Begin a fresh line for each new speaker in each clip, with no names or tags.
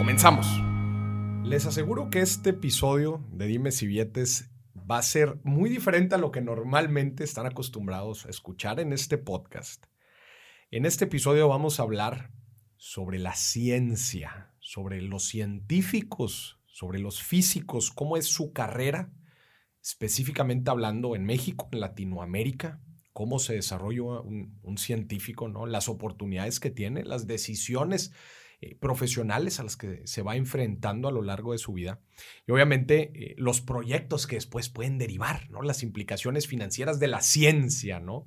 Comenzamos. Les aseguro que este episodio de Dime si Billetes va a ser muy diferente a lo que normalmente están acostumbrados a escuchar en este podcast. En este episodio vamos a hablar sobre la ciencia, sobre los científicos, sobre los físicos, cómo es su carrera, específicamente hablando en México, en Latinoamérica, cómo se desarrolla un, un científico, ¿no? las oportunidades que tiene, las decisiones eh, profesionales a las que se va enfrentando a lo largo de su vida y obviamente eh, los proyectos que después pueden derivar, ¿no? Las implicaciones financieras de la ciencia, ¿no?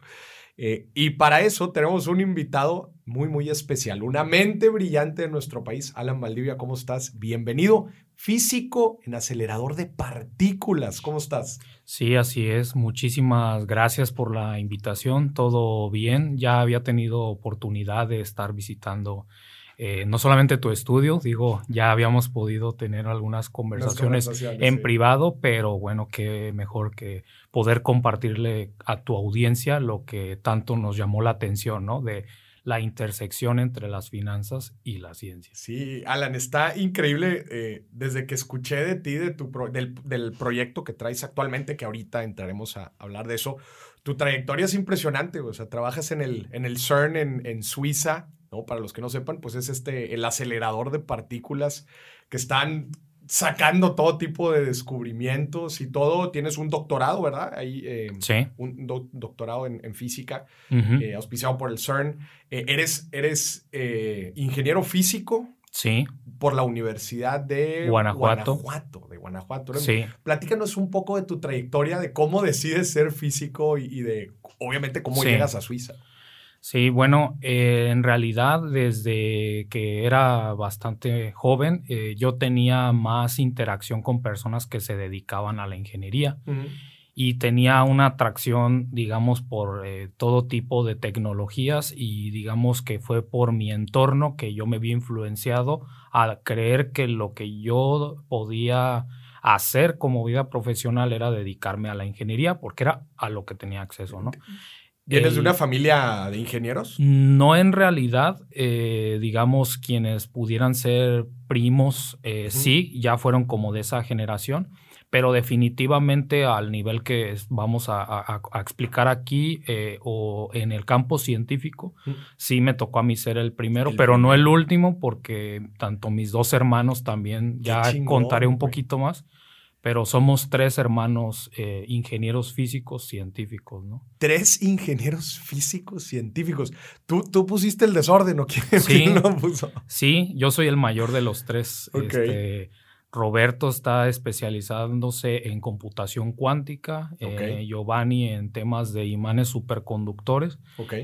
Eh, y para eso tenemos un invitado muy, muy especial, una mente brillante de nuestro país. Alan Valdivia, ¿cómo estás? Bienvenido, físico en acelerador de partículas. ¿Cómo estás?
Sí, así es. Muchísimas gracias por la invitación. Todo bien. Ya había tenido oportunidad de estar visitando eh, no solamente tu estudio, digo, ya habíamos podido tener algunas conversaciones, en privado, pero bueno, qué mejor que poder compartirle a tu audiencia lo que tanto nos llamó la atención, ¿no? De la intersección entre las finanzas y la ciencia.
Sí, Alan, está increíble eh, desde que escuché de ti, de tu del, proyecto que traes actualmente, que ahorita entraremos a hablar de eso. Tu trayectoria es impresionante, o sea, trabajas en el, en el CERN en, en Suiza, para los que no sepan, pues es este, el acelerador de partículas que están sacando todo tipo de descubrimientos y todo. Tienes un doctorado, ¿verdad? Ahí,
eh, sí.
Un doctorado en, física, eh, auspiciado por el CERN. Eh, eres eres ingeniero físico.
Sí.
Por la Universidad de
Guanajuato.
Guanajuato de Guanajuato.
Sí.
Platícanos un poco de tu trayectoria, de cómo decides ser físico y, de, obviamente, cómo llegas a Suiza.
Sí, bueno, eh, en realidad desde que era bastante joven, eh, yo tenía más interacción con personas que se dedicaban a la ingeniería y tenía una atracción, digamos, por eh, todo tipo de tecnologías y digamos que fue por mi entorno que yo me vi influenciado a creer que lo que yo podía hacer como vida profesional era dedicarme a la ingeniería porque era a lo que tenía acceso, ¿no?
¿Vienes de una familia de ingenieros?
No en realidad, eh, digamos, quienes pudieran ser primos, eh, sí, ya fueron como de esa generación, pero definitivamente al nivel que vamos a, explicar aquí eh, o en el campo científico, sí me tocó a mí ser el primero, pero no el último, porque tanto mis dos hermanos también, ya contaré un poquito más pero somos tres hermanos eh, ingenieros físicos científicos, ¿no?
Tres ingenieros físicos científicos. ¿Tú, tú pusiste el desorden o quién,
sí,
lo puso?
Sí, yo soy el mayor de los tres. Este, Roberto está especializándose en computación cuántica, eh, Giovanni en temas de imanes superconductores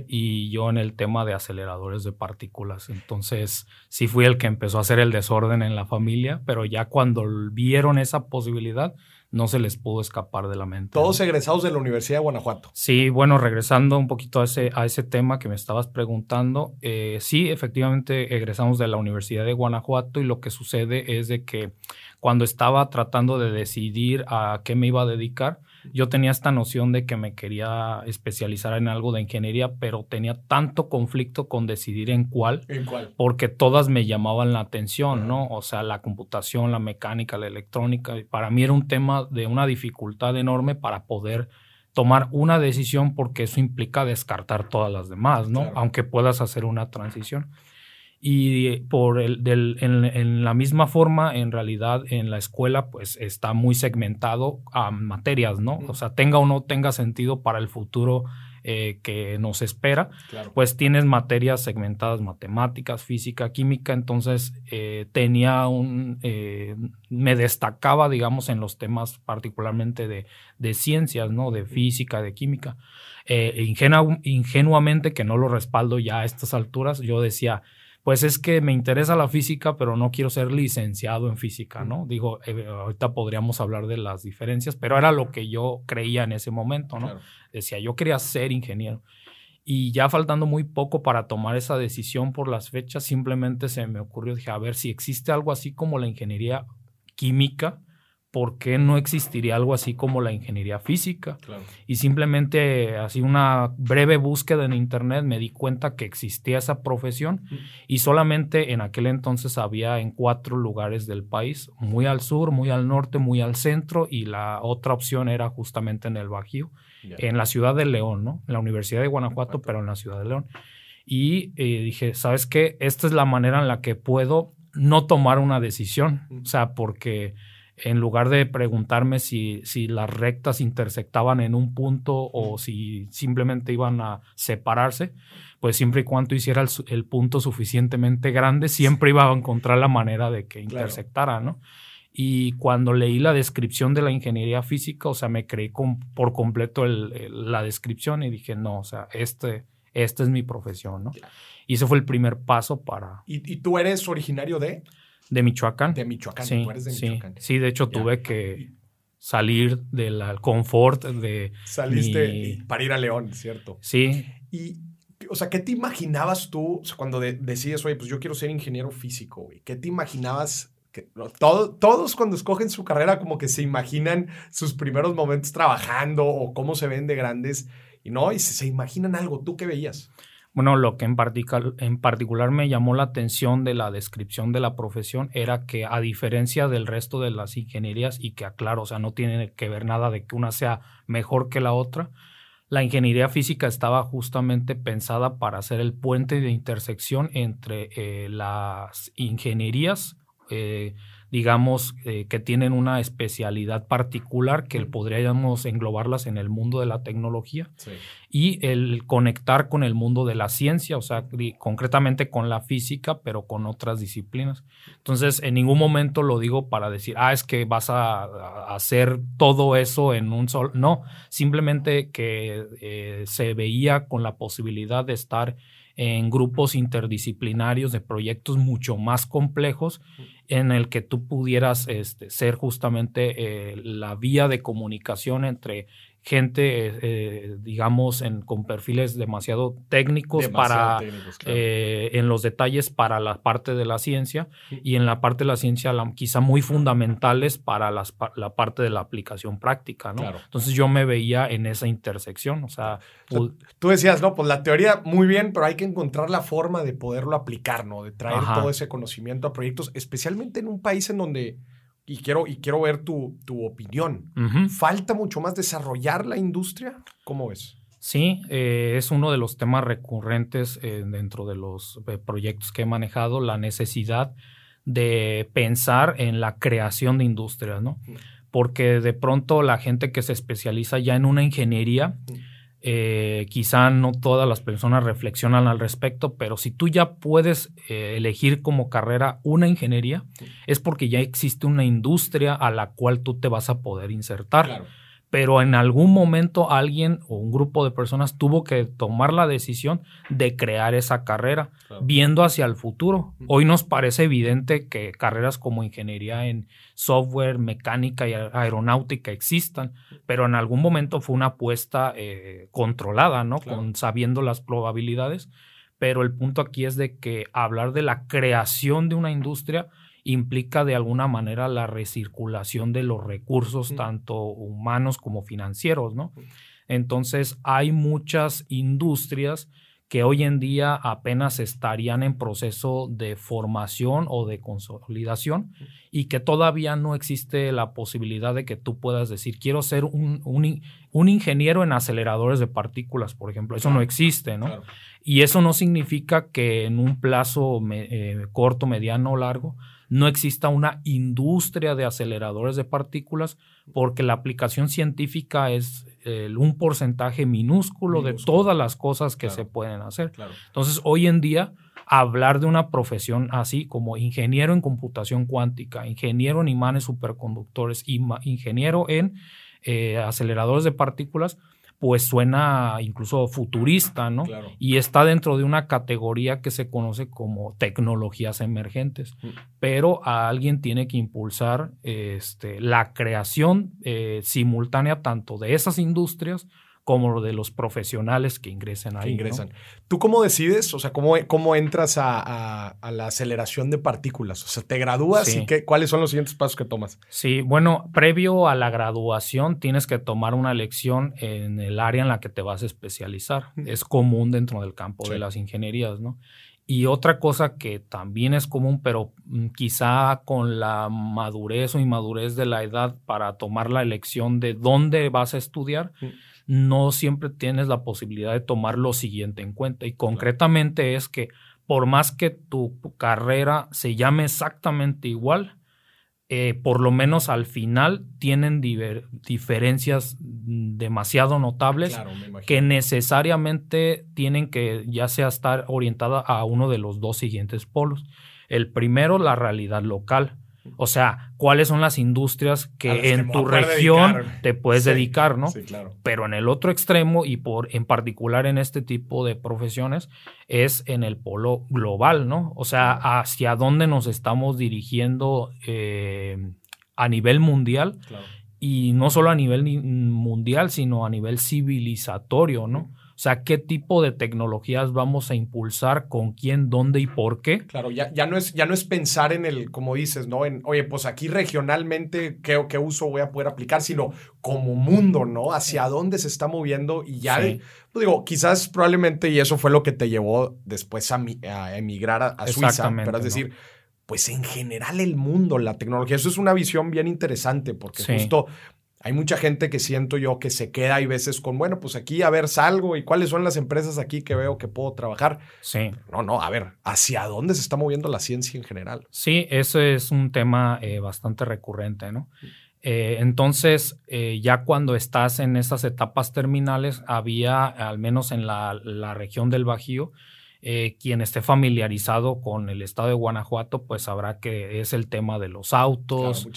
y yo en el tema de aceleradores de partículas. Entonces, sí fui el que empezó a hacer el desorden en la familia, pero ya cuando vieron esa posibilidad, no se les pudo escapar de la mente.
Todos egresados de la Universidad de Guanajuato.
Sí, bueno, regresando un poquito a ese, a ese tema que me estabas preguntando, eh, sí, efectivamente egresamos de la Universidad de Guanajuato y lo que sucede es de que cuando estaba tratando de decidir a qué me iba a dedicar, yo tenía esta noción de que me quería especializar en algo de ingeniería, pero tenía tanto conflicto con decidir en cuál,
¿En cuál?
porque todas me llamaban la atención, ¿no? O sea, la computación, la mecánica, la electrónica, para mí era un tema de una dificultad enorme para poder tomar una decisión porque eso implica descartar todas las demás, ¿no? Aunque puedas hacer una transición. Y por el, del, en, la misma forma, en realidad, en la escuela, pues está muy segmentado a materias, ¿no? O sea, tenga o no tenga sentido para el futuro eh, que nos espera, pues tienes materias segmentadas, matemáticas, física, química, entonces eh, tenía un, eh, me destacaba, digamos, en los temas particularmente de, de ciencias, ¿no? De física, de química. ingenuamente, que no lo respaldo ya a estas alturas, yo decía, pues es que me interesa la física, pero no quiero ser licenciado en física, ¿no? Digo, eh, ahorita podríamos hablar de las diferencias, pero era lo que yo creía en ese momento, ¿no? Decía, yo quería ser ingeniero. Y ya faltando muy poco para tomar esa decisión por las fechas, simplemente se me ocurrió, dije, a ver si existe algo así como la ingeniería química, ¿por qué no existiría algo así como la ingeniería física? Y simplemente así una breve búsqueda en internet me di cuenta que existía esa profesión y solamente en aquel entonces había en cuatro lugares del país, muy al sur, muy al norte, muy al centro y la otra opción era justamente en el Bajío, en la ciudad de León, ¿no? En la Universidad de Guanajuato, pero en la ciudad de León. Y eh, dije, ¿sabes qué? Esta es la manera en la que puedo no tomar una decisión, o sea, porque en lugar de preguntarme si, si, las rectas intersectaban en un punto o si simplemente iban a separarse, pues siempre y cuando hiciera el, punto suficientemente grande, siempre iba a encontrar la manera de que intersectara, ¿no? Y cuando leí la descripción de la ingeniería física, o sea, me creí por completo la descripción y dije, no, o sea, este, esta es mi profesión, ¿no? Y ese fue el primer paso para...
¿Y, ¿Y tú eres originario de?
De Michoacán.
De Michoacán,
sí,
tú eres de
Michoacán. Sí, de hecho tuve que salir del confort de...
Saliste para ir a León, ¿cierto?
Sí.
Y, o sea, ¿qué te imaginabas tú cuando decides, oye, pues yo quiero ser ingeniero físico, güey? ¿Qué te imaginabas? Que, todos cuando escogen su carrera como que se imaginan sus primeros momentos trabajando o cómo se ven de grandes y no, y se, se imaginan algo. ¿Tú qué veías?
Bueno, lo que en, particular me llamó la atención de la descripción de la profesión era que a diferencia del resto de las ingenierías y que aclaro, o sea, no tiene que ver nada de que una sea mejor que la otra, la ingeniería física estaba justamente pensada para ser el puente de intersección entre eh, las ingenierías eh, digamos, eh, que tienen una especialidad particular que podríamos englobarlas en el mundo de la tecnología y el conectar con el mundo de la ciencia, o sea, concretamente con la física, pero con otras disciplinas. Entonces, en ningún momento lo digo para decir, ah, es que vas a, hacer todo eso en un solo. No, simplemente que eh, se veía con la posibilidad de estar en grupos interdisciplinarios de proyectos mucho más complejos en el que tú pudieras este, ser justamente eh, la vía de comunicación entre gente, eh, eh, digamos, en, con perfiles demasiado técnicos para eh, en los detalles para la parte de la ciencia y en la parte de la ciencia quizá muy fundamentales para las, la parte de la aplicación práctica, ¿no? Entonces yo me veía en esa intersección, o sea,
tú decías, no, pues la teoría muy bien, pero hay que encontrar la forma de poderlo aplicar, ¿no? De traer todo ese conocimiento a proyectos, especialmente en un país en donde y quiero, y quiero ver tu, opinión. ¿Falta mucho más desarrollar la industria? ¿Cómo ves?
Sí, eh, es uno de los temas recurrentes eh, dentro de los eh, proyectos que he manejado, la necesidad de pensar en la creación de industrias, ¿no? Porque de pronto la gente que se especializa ya en una ingeniería, eh, quizá no todas las personas reflexionan al respecto, pero si tú ya puedes eh, elegir como carrera una ingeniería, es porque ya existe una industria a la cual tú te vas a poder insertar pero en algún momento alguien o un grupo de personas tuvo que tomar la decisión de crear esa carrera, viendo hacia el futuro. Hoy nos parece evidente que carreras como ingeniería en software, mecánica y aeronáutica existan, pero en algún momento fue una apuesta eh, controlada, ¿no? Con sabiendo las probabilidades. Pero el punto aquí es de que hablar de la creación de una industria implica de alguna manera la recirculación de los recursos, tanto humanos como financieros, ¿no? Entonces, hay muchas industrias que hoy en día apenas estarían en proceso de formación o de consolidación y que todavía no existe la posibilidad de que tú puedas decir, quiero ser un, un, ingeniero en aceleradores de partículas, por ejemplo. Eso no existe, ¿no? Y eso no significa que en un plazo eh, corto, mediano o largo no exista una industria de aceleradores de partículas, porque la aplicación científica es un porcentaje minúsculo, de todas las cosas que se pueden hacer. Entonces, hoy en día, hablar de una profesión así como ingeniero en computación cuántica, ingeniero en imanes superconductores, ingeniero en eh, aceleradores de partículas, pues suena incluso futurista, ¿no? Y está dentro de una categoría que se conoce como tecnologías emergentes. Mm. Pero a alguien tiene que impulsar este, la creación eh, simultánea tanto de esas industrias como de los profesionales que ingresen ahí.
ingresan. ¿Tú cómo decides? O sea, ¿cómo, cómo entras a, la aceleración de partículas? O sea, ¿te gradúas y qué, cuáles son los siguientes pasos que tomas?
Sí, bueno, previo a la graduación tienes que tomar una lección en el área en la que te vas a especializar. Es común dentro del campo de las ingenierías, ¿no? Y otra cosa que también es común, pero mm, quizá con la madurez o inmadurez de la edad para tomar la elección de dónde vas a estudiar, no siempre tienes la posibilidad de tomar lo siguiente en cuenta. Y concretamente es que por más que tu carrera se llame exactamente igual, eh, por lo menos al final tienen diferencias demasiado notables que necesariamente tienen que ya sea estar orientada a uno de los dos siguientes polos. El primero, la realidad local. O sea, cuáles son las industrias que en tu región te puedes dedicar, ¿no? Sí, claro. Pero en el otro extremo y por en particular en este tipo de profesiones es en el polo global, ¿no? O sea, hacia dónde nos estamos dirigiendo eh, a nivel mundial y no solo a nivel mundial, sino a nivel civilizatorio, ¿no? O sea, qué tipo de tecnologías vamos a impulsar, con quién, dónde y por qué.
Claro, ya, ya, no, es, ya no es pensar en el, como dices, ¿no? En, oye, pues aquí regionalmente, ¿qué, qué uso voy a poder aplicar? Sino como mundo, ¿no? Hacia dónde se está moviendo y ya, pues digo, quizás probablemente, y eso fue lo que te llevó después a, a emigrar a, Suiza, pero es decir, pues en general el mundo, la tecnología, eso es una visión bien interesante porque justo hay mucha gente que siento yo que se queda y veces con, bueno, pues aquí a ver, salgo y cuáles son las empresas aquí que veo que puedo trabajar.
Sí.
No, no, a ver, ¿hacia dónde se está moviendo la ciencia en general?
Sí, eso es un tema eh, bastante recurrente, ¿no? Eh, entonces, eh, ya cuando estás en esas etapas terminales, había, al menos en la, la región del Bajío, eh, quien esté familiarizado con el estado de Guanajuato, pues sabrá que es el tema de los autos,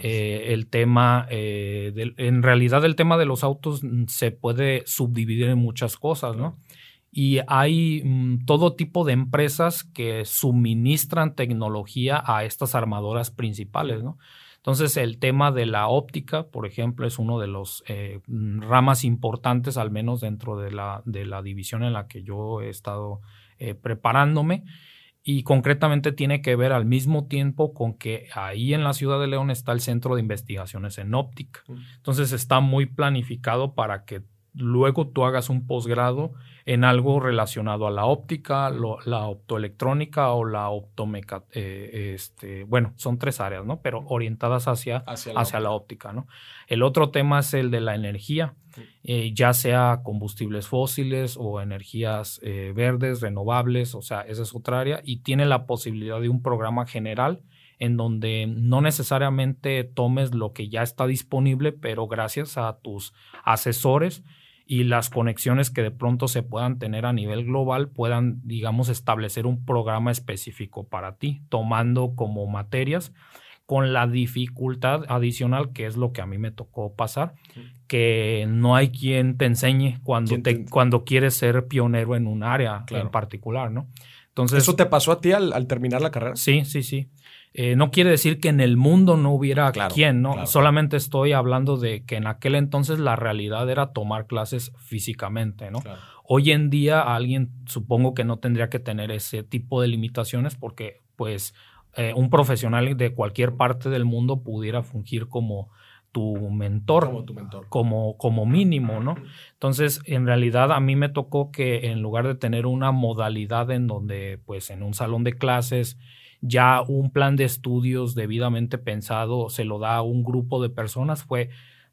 eh, el tema, eh, en realidad el tema de los autos mm, se puede subdividir en muchas cosas, ¿no? Y hay mm, todo tipo de empresas que suministran tecnología a estas armadoras principales, ¿no? Entonces, el tema de la óptica, por ejemplo, es uno de los mm, ramas importantes, al menos dentro de la, de la división en la que yo he estado eh, preparándome y concretamente tiene que ver al mismo tiempo con que ahí en la ciudad de León está el Centro de Investigaciones en Óptica. Entonces está muy planificado para que luego tú hagas un posgrado en algo relacionado a la óptica, la optoelectrónica o la optomeca, eh, este, bueno, son tres áreas, ¿no? Pero orientadas hacia, hacia, la, óptica, ¿no? El otro tema es el de la energía, eh, ya sea combustibles fósiles o energías eh, verdes, renovables, o sea, esa es otra área, y tiene la posibilidad de un programa general en donde no necesariamente tomes lo que ya está disponible, pero gracias a tus asesores, y las conexiones que de pronto se puedan tener a nivel global puedan, digamos, establecer un programa específico para ti, tomando como materias con la dificultad adicional que es lo que a mí me tocó pasar, que no hay quien te enseñe cuando, te, cuando quieres ser pionero en un área en particular, ¿no?
Entonces, ¿Eso te pasó a ti al, terminar la carrera?
Sí, sí, sí. Eh, no quiere decir que en el mundo no hubiera quien, ¿no? Solamente estoy hablando de que en aquel entonces la realidad era tomar clases físicamente, ¿no? Hoy en día alguien supongo que no tendría que tener ese tipo de limitaciones porque pues eh, un profesional de cualquier parte del mundo pudiera fungir como tu mentor,
como, tu mentor.
como, como mínimo, ¿no? Entonces, en realidad a mí me tocó que en lugar de tener una modalidad en donde, pues, en un salón de clases, ya un plan de estudios debidamente pensado se lo da a un grupo de personas, fue,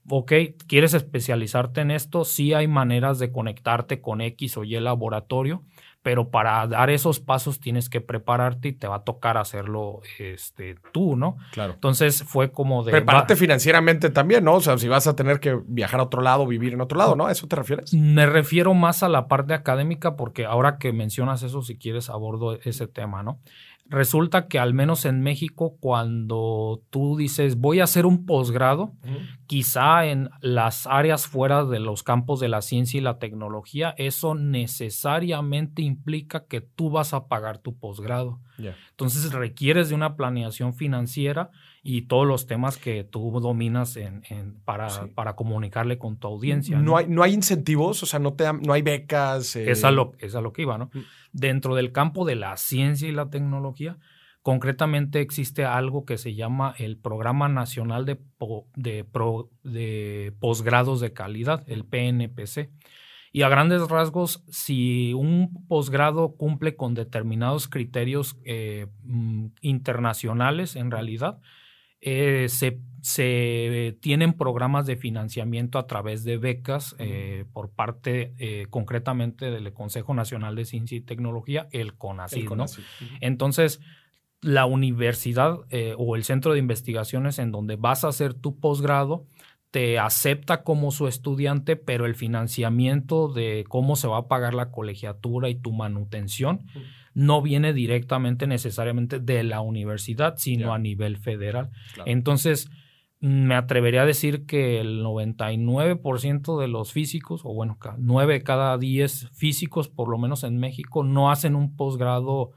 ok, ¿quieres especializarte en esto? Sí hay maneras de conectarte con X o Y laboratorio, pero para dar esos pasos tienes que prepararte y te va a tocar hacerlo este, tú, ¿no?
Claro.
Entonces fue como de...
Prepararte financieramente también, ¿no? O sea, si vas a tener que viajar a otro lado, vivir en otro lado, ¿no? ¿A eso te refieres?
Me refiero más a la parte académica porque ahora que mencionas eso, si quieres, abordo ese tema, ¿no? Resulta que al menos en México, cuando tú dices voy a hacer un posgrado, quizá en las áreas fuera de los campos de la ciencia y la tecnología, eso necesariamente implica que tú vas a pagar tu posgrado. Entonces requieres de una planeación financiera y todos los temas que tú dominas en, para, para, comunicarle con tu audiencia.
¿no? hay, no hay incentivos, o sea, no, te no hay becas.
Eh... Es, a lo, es a lo que iba, ¿no? Mm. Dentro del campo de la ciencia y la tecnología, concretamente existe algo que se llama el Programa Nacional de, de, de Posgrados de Calidad, el PNPC. Y a grandes rasgos, si un posgrado cumple con determinados criterios eh, mm, internacionales, en realidad, eh, se, tienen programas de financiamiento a través de becas eh, por parte eh, concretamente del Consejo Nacional de Ciencia y Tecnología, el CONACYT. Entonces, la universidad o el centro de investigaciones en donde vas a hacer tu posgrado te acepta como su estudiante, pero el financiamiento de cómo se va a pagar la colegiatura y tu manutención no viene directamente necesariamente de la universidad, sino a nivel federal. Entonces, me atrevería a decir que el 99% de los físicos, o bueno, 9 cada 10 físicos, por lo menos en México, no hacen un posgrado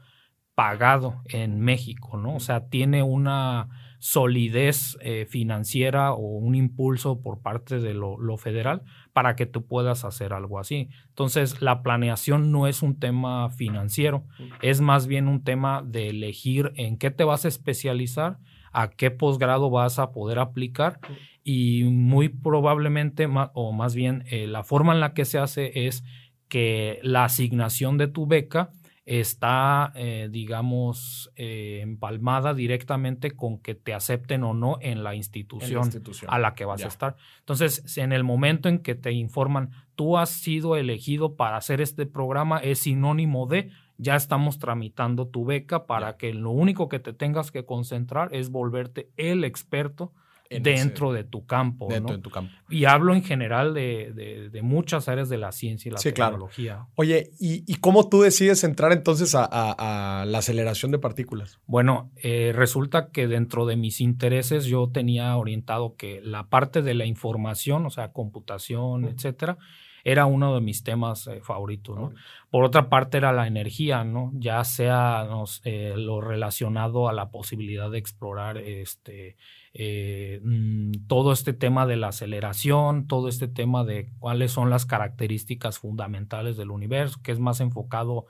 pagado en México, ¿no? O sea, tiene una solidez eh, financiera o un impulso por parte de lo, federal para que tú puedas hacer algo así. Entonces, la planeación no es un tema financiero, es más bien un tema de elegir en qué te vas a especializar, a qué posgrado vas a poder aplicar y muy probablemente, o más bien eh, la forma en la que se hace es que la asignación de tu beca está, eh, digamos, eh, empalmada directamente con que te acepten o no en la institución, a la que vas a estar. Entonces, en el momento en que te informan, tú has sido elegido para hacer este programa, es sinónimo de, ya estamos tramitando tu beca para que lo único que te tengas que concentrar es volverte el experto dentro de tu campo.
Dentro de tu campo.
Y hablo en general de, muchas áreas de la ciencia y la tecnología.
Oye, ¿y, cómo tú decides entrar entonces a, la aceleración de partículas?
Bueno, eh, resulta que dentro de mis intereses yo tenía orientado que la parte de la información, o sea, computación, etcétera, era uno de mis temas eh, favoritos, ¿no? Por otra parte era la energía, ¿no? Ya sea eh, lo relacionado a la posibilidad de explorar este, eh, mm, todo este tema de la aceleración, todo este tema de cuáles son las características fundamentales del universo, que es más enfocado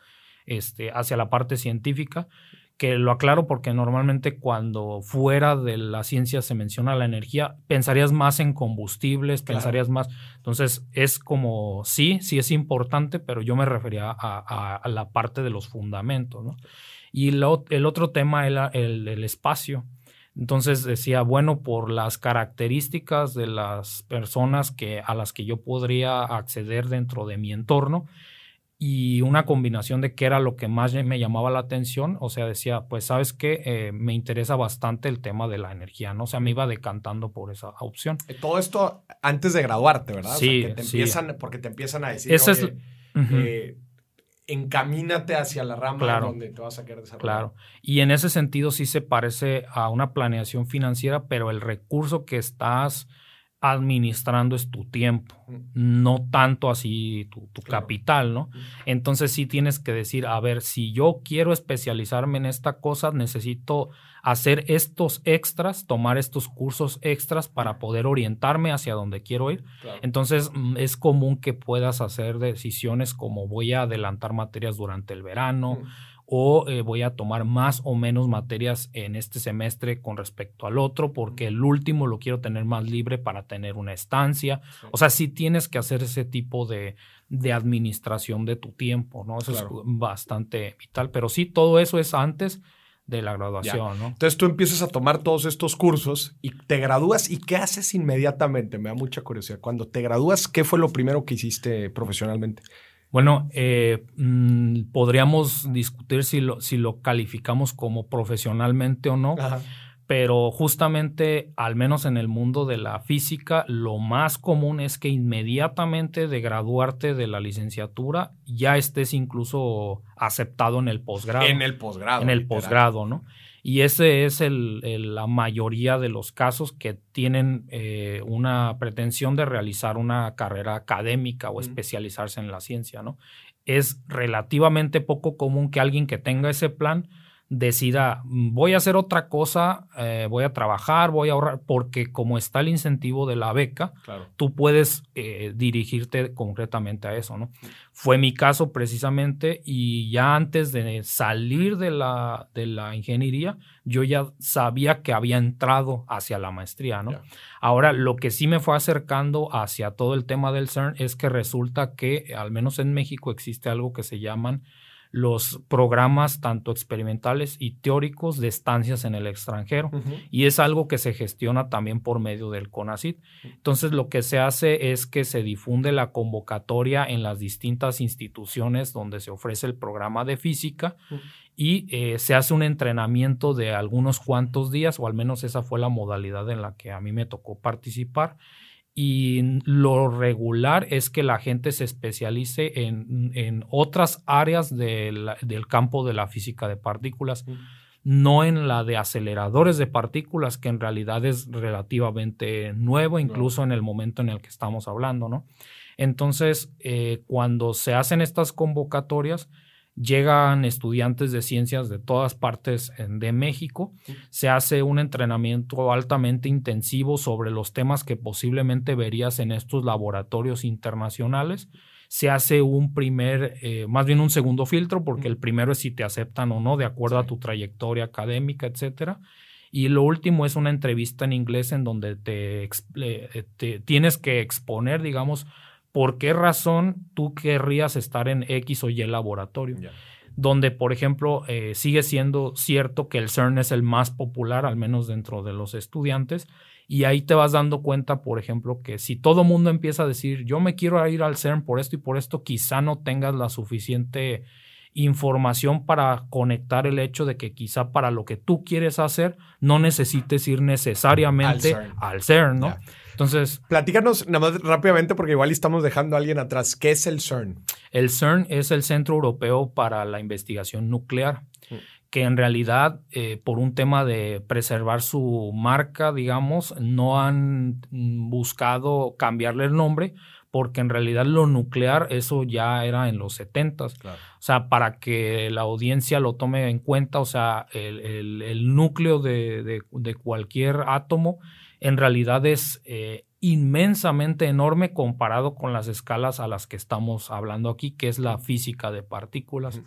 este, hacia la parte científica que lo aclaro porque normalmente cuando fuera de la ciencia se menciona la energía, pensarías más en combustibles, pensarías más. Entonces es como, sí, sí es importante, pero yo me refería a, la parte de los fundamentos. ¿no? Y el otro tema era el, el espacio. Entonces decía, bueno, por las características de las personas que, a las que yo podría acceder dentro de mi entorno, y una combinación de qué era lo que más me llamaba la atención. O sea, decía, pues sabes que eh, me interesa bastante el tema de la energía, ¿no? O sea, me iba decantando por esa opción.
Eh, todo esto antes de graduarte, ¿verdad?
Sí,
te
sí.
empiezan, porque te empiezan a decir, es, eh, encamínate hacia la rama donde te vas a querer desarrollar.
Claro. Y en ese sentido sí se parece a una planeación financiera, pero el recurso que estás administrando es tu tiempo, no tanto así tu, capital, ¿no? Entonces sí tienes que decir, a ver, si yo quiero especializarme en esta cosa, necesito hacer estos extras, tomar estos cursos extras para poder orientarme hacia donde quiero ir. Entonces mm, es común que puedas hacer decisiones como voy a adelantar materias durante el verano o eh, voy a tomar más o menos materias en este semestre con respecto al otro, porque el último lo quiero tener más libre para tener una estancia. O sea, sí tienes que hacer ese tipo de, administración de tu tiempo, ¿no? Eso es bastante vital, pero sí, todo eso es antes de la graduación, ¿no?
Entonces tú empiezas a tomar todos estos cursos y te gradúas y ¿qué haces inmediatamente? Me da mucha curiosidad. Cuando te gradúas, ¿qué fue lo primero que hiciste profesionalmente?
Bueno, eh, mm, podríamos discutir si lo, si lo calificamos como profesionalmente o no, pero justamente, al menos en el mundo de la física, lo más común es que inmediatamente de graduarte de la licenciatura ya estés incluso aceptado en el posgrado.
En el posgrado.
En el posgrado, ¿no? Y ese es el, la mayoría de los casos que tienen eh, una pretensión de realizar una carrera académica o especializarse en la ciencia, ¿no? Es relativamente poco común que alguien que tenga ese plan decida, mm, voy a hacer otra cosa, eh, voy a trabajar, voy a ahorrar, porque como está el incentivo de la beca, tú puedes eh, dirigirte concretamente a eso, ¿no? Fue mi caso precisamente y ya antes de salir de la, de la ingeniería, yo ya sabía que había entrado hacia la maestría, ¿no? Ahora, lo que sí me fue acercando hacia todo el tema del CERN es que resulta que, al menos en México, existe algo que se llaman los programas tanto experimentales y teóricos de estancias en el extranjero. Y es algo que se gestiona también por medio del CONACIT. Entonces, lo que se hace es que se difunde la convocatoria en las distintas instituciones donde se ofrece el programa de física y eh, se hace un entrenamiento de algunos cuantos días, o al menos esa fue la modalidad en la que a mí me tocó participar y lo regular es que la gente se especialice en, otras áreas del campo de la física de partículas, no en la de aceleradores de partículas, que en realidad es relativamente nuevo, incluso en el momento en el que estamos hablando, ¿no? Entonces, eh, cuando se hacen estas convocatorias, llegan estudiantes de ciencias de todas partes de México, se hace un entrenamiento altamente intensivo sobre los temas que posiblemente verías en estos laboratorios internacionales, se hace un primer, eh, más bien un segundo filtro, porque el primero es si te aceptan o no, de acuerdo a tu trayectoria académica, etcétera. Y lo último es una entrevista en inglés en donde te, eh, te tienes que exponer, digamos, ¿por qué razón tú querrías estar en X o Y laboratorio? Donde, por ejemplo, eh, sigue siendo cierto que el CERN es el más popular, al menos dentro de los estudiantes, y ahí te vas dando cuenta, por ejemplo, que si todo mundo empieza a decir, yo me quiero ir al CERN por esto y por esto, quizá no tengas la suficiente información para conectar el hecho de que quizá para lo que tú quieres hacer no necesites ir necesariamente al CERN, ¿no? Entonces.
Platícanos nada más rápidamente, porque igual estamos dejando a alguien atrás. ¿Qué es el CERN?
El CERN es el Centro Europeo para la Investigación Nuclear, mm. que en realidad, eh, por un tema de preservar su marca, digamos, no han buscado cambiarle el nombre porque en realidad lo nuclear, eso ya era en los 70 O sea, para que la audiencia lo tome en cuenta, o sea, el, núcleo de, cualquier átomo en realidad es eh, inmensamente enorme comparado con las escalas a las que estamos hablando aquí, que es la física de partículas.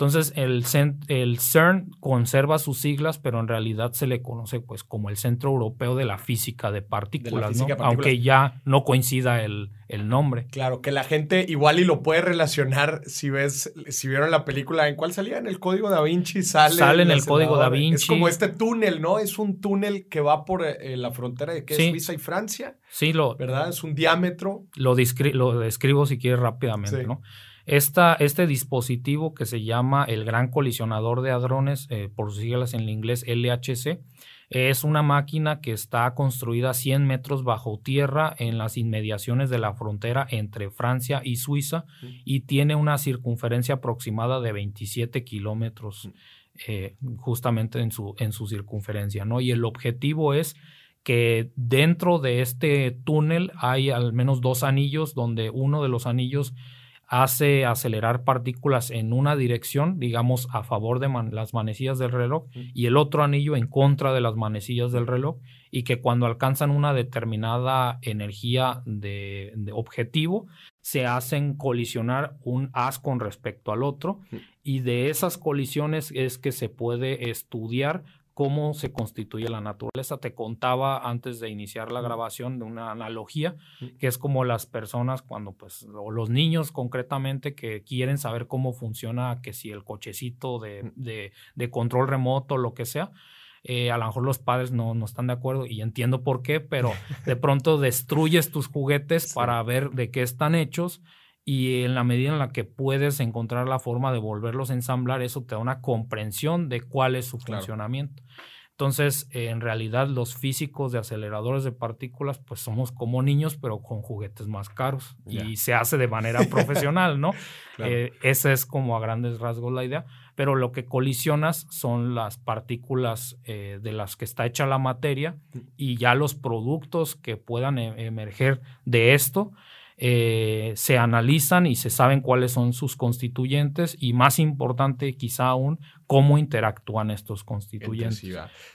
Entonces, el, el, CERN conserva sus siglas, pero en realidad se le conoce pues como el Centro Europeo de la Física de Partículas, ¿no? aunque ya no coincida el, el, nombre.
Claro, que la gente igual y lo puede relacionar si ves, si vieron la película, ¿en cuál salía? En el Código Da Vinci sale.
Sale en el Código Da Vinci.
Es como este túnel, ¿no? Es un túnel que va por eh, la frontera de ¿qué es Suiza y Francia.
Sí, lo.
¿Verdad? Es un diámetro.
Lo, lo describo si quieres rápidamente, ¿no? Este dispositivo que se llama el Gran Colisionador de Hadrones, eh, por sus siglas en inglés LHC, es una máquina que está construida 100 metros bajo tierra en las inmediaciones de la frontera entre Francia y Suiza y tiene una circunferencia aproximada de 27 kilómetros eh, justamente en su, en su circunferencia. ¿no? Y el objetivo es que dentro de este túnel hay al menos dos anillos donde uno de los anillos hace acelerar partículas en una dirección, digamos, a favor de las manecillas del reloj, y el otro anillo en contra de las manecillas del reloj, y que cuando alcanzan una determinada energía de, objetivo, se hacen colisionar un haz con respecto al otro, y de esas colisiones es que se puede estudiar cómo se constituye la naturaleza. Te contaba antes de iniciar la grabación de una analogía, que es como las personas cuando, pues, o los niños concretamente que quieren saber cómo funciona, que si el cochecito de, de, control remoto, lo que sea, eh, a lo mejor los padres no, no, están de acuerdo y entiendo por qué, pero de pronto destruyes tus juguetes para ver de qué están hechos y en la medida en la que puedes encontrar la forma de volverlos a ensamblar, eso te da una comprensión de cuál es su funcionamiento. Entonces, en realidad, los físicos de aceleradores de partículas, pues somos como niños, pero con juguetes más caros. Y se hace de manera profesional, ¿no? Eh, esa es como a grandes rasgos la idea. Pero lo que colisionas son las partículas eh, de las que está hecha la materia mm. y ya los productos que puedan e-, emerger de esto eh, se analizan y se saben cuáles son sus constituyentes y más importante quizá aún, cómo interactúan estos constituyentes.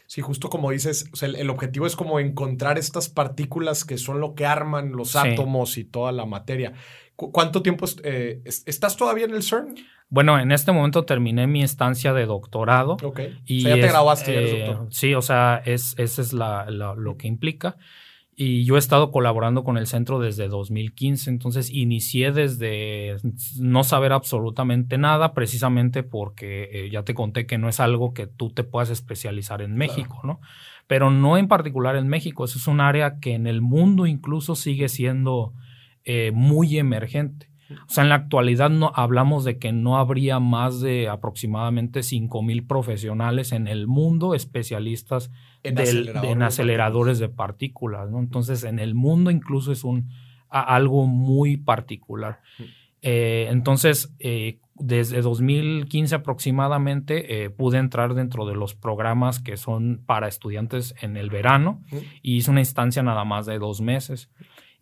Sí, justo como dices, el, objetivo es como encontrar estas partículas que son lo que arman los átomos y toda la materia. ¿Cuánto tiempo eh, estás todavía en el CERN?
Bueno, en este momento terminé mi estancia de doctorado.
Ok. Y ya te grabaste.
Eh, sí, o sea, es, ese es lo que implica. Y yo he estado colaborando con el centro desde 2015, entonces inicié desde no saber absolutamente nada, precisamente porque eh, ya te conté que no es algo que tú te puedas especializar en México, ¿no? Pero no en particular en México, eso es un área que en el mundo incluso sigue siendo eh, muy emergente. O sea, en la actualidad no, hablamos de que no habría más de aproximadamente 5 mil profesionales en el mundo especialistas en, aceleradores de partículas. ¿no? Entonces, en el mundo incluso es un, algo muy particular. Eh, entonces, eh, desde 2015 aproximadamente eh, pude entrar dentro de los programas que son para estudiantes en el verano y hice una instancia nada más de dos meses.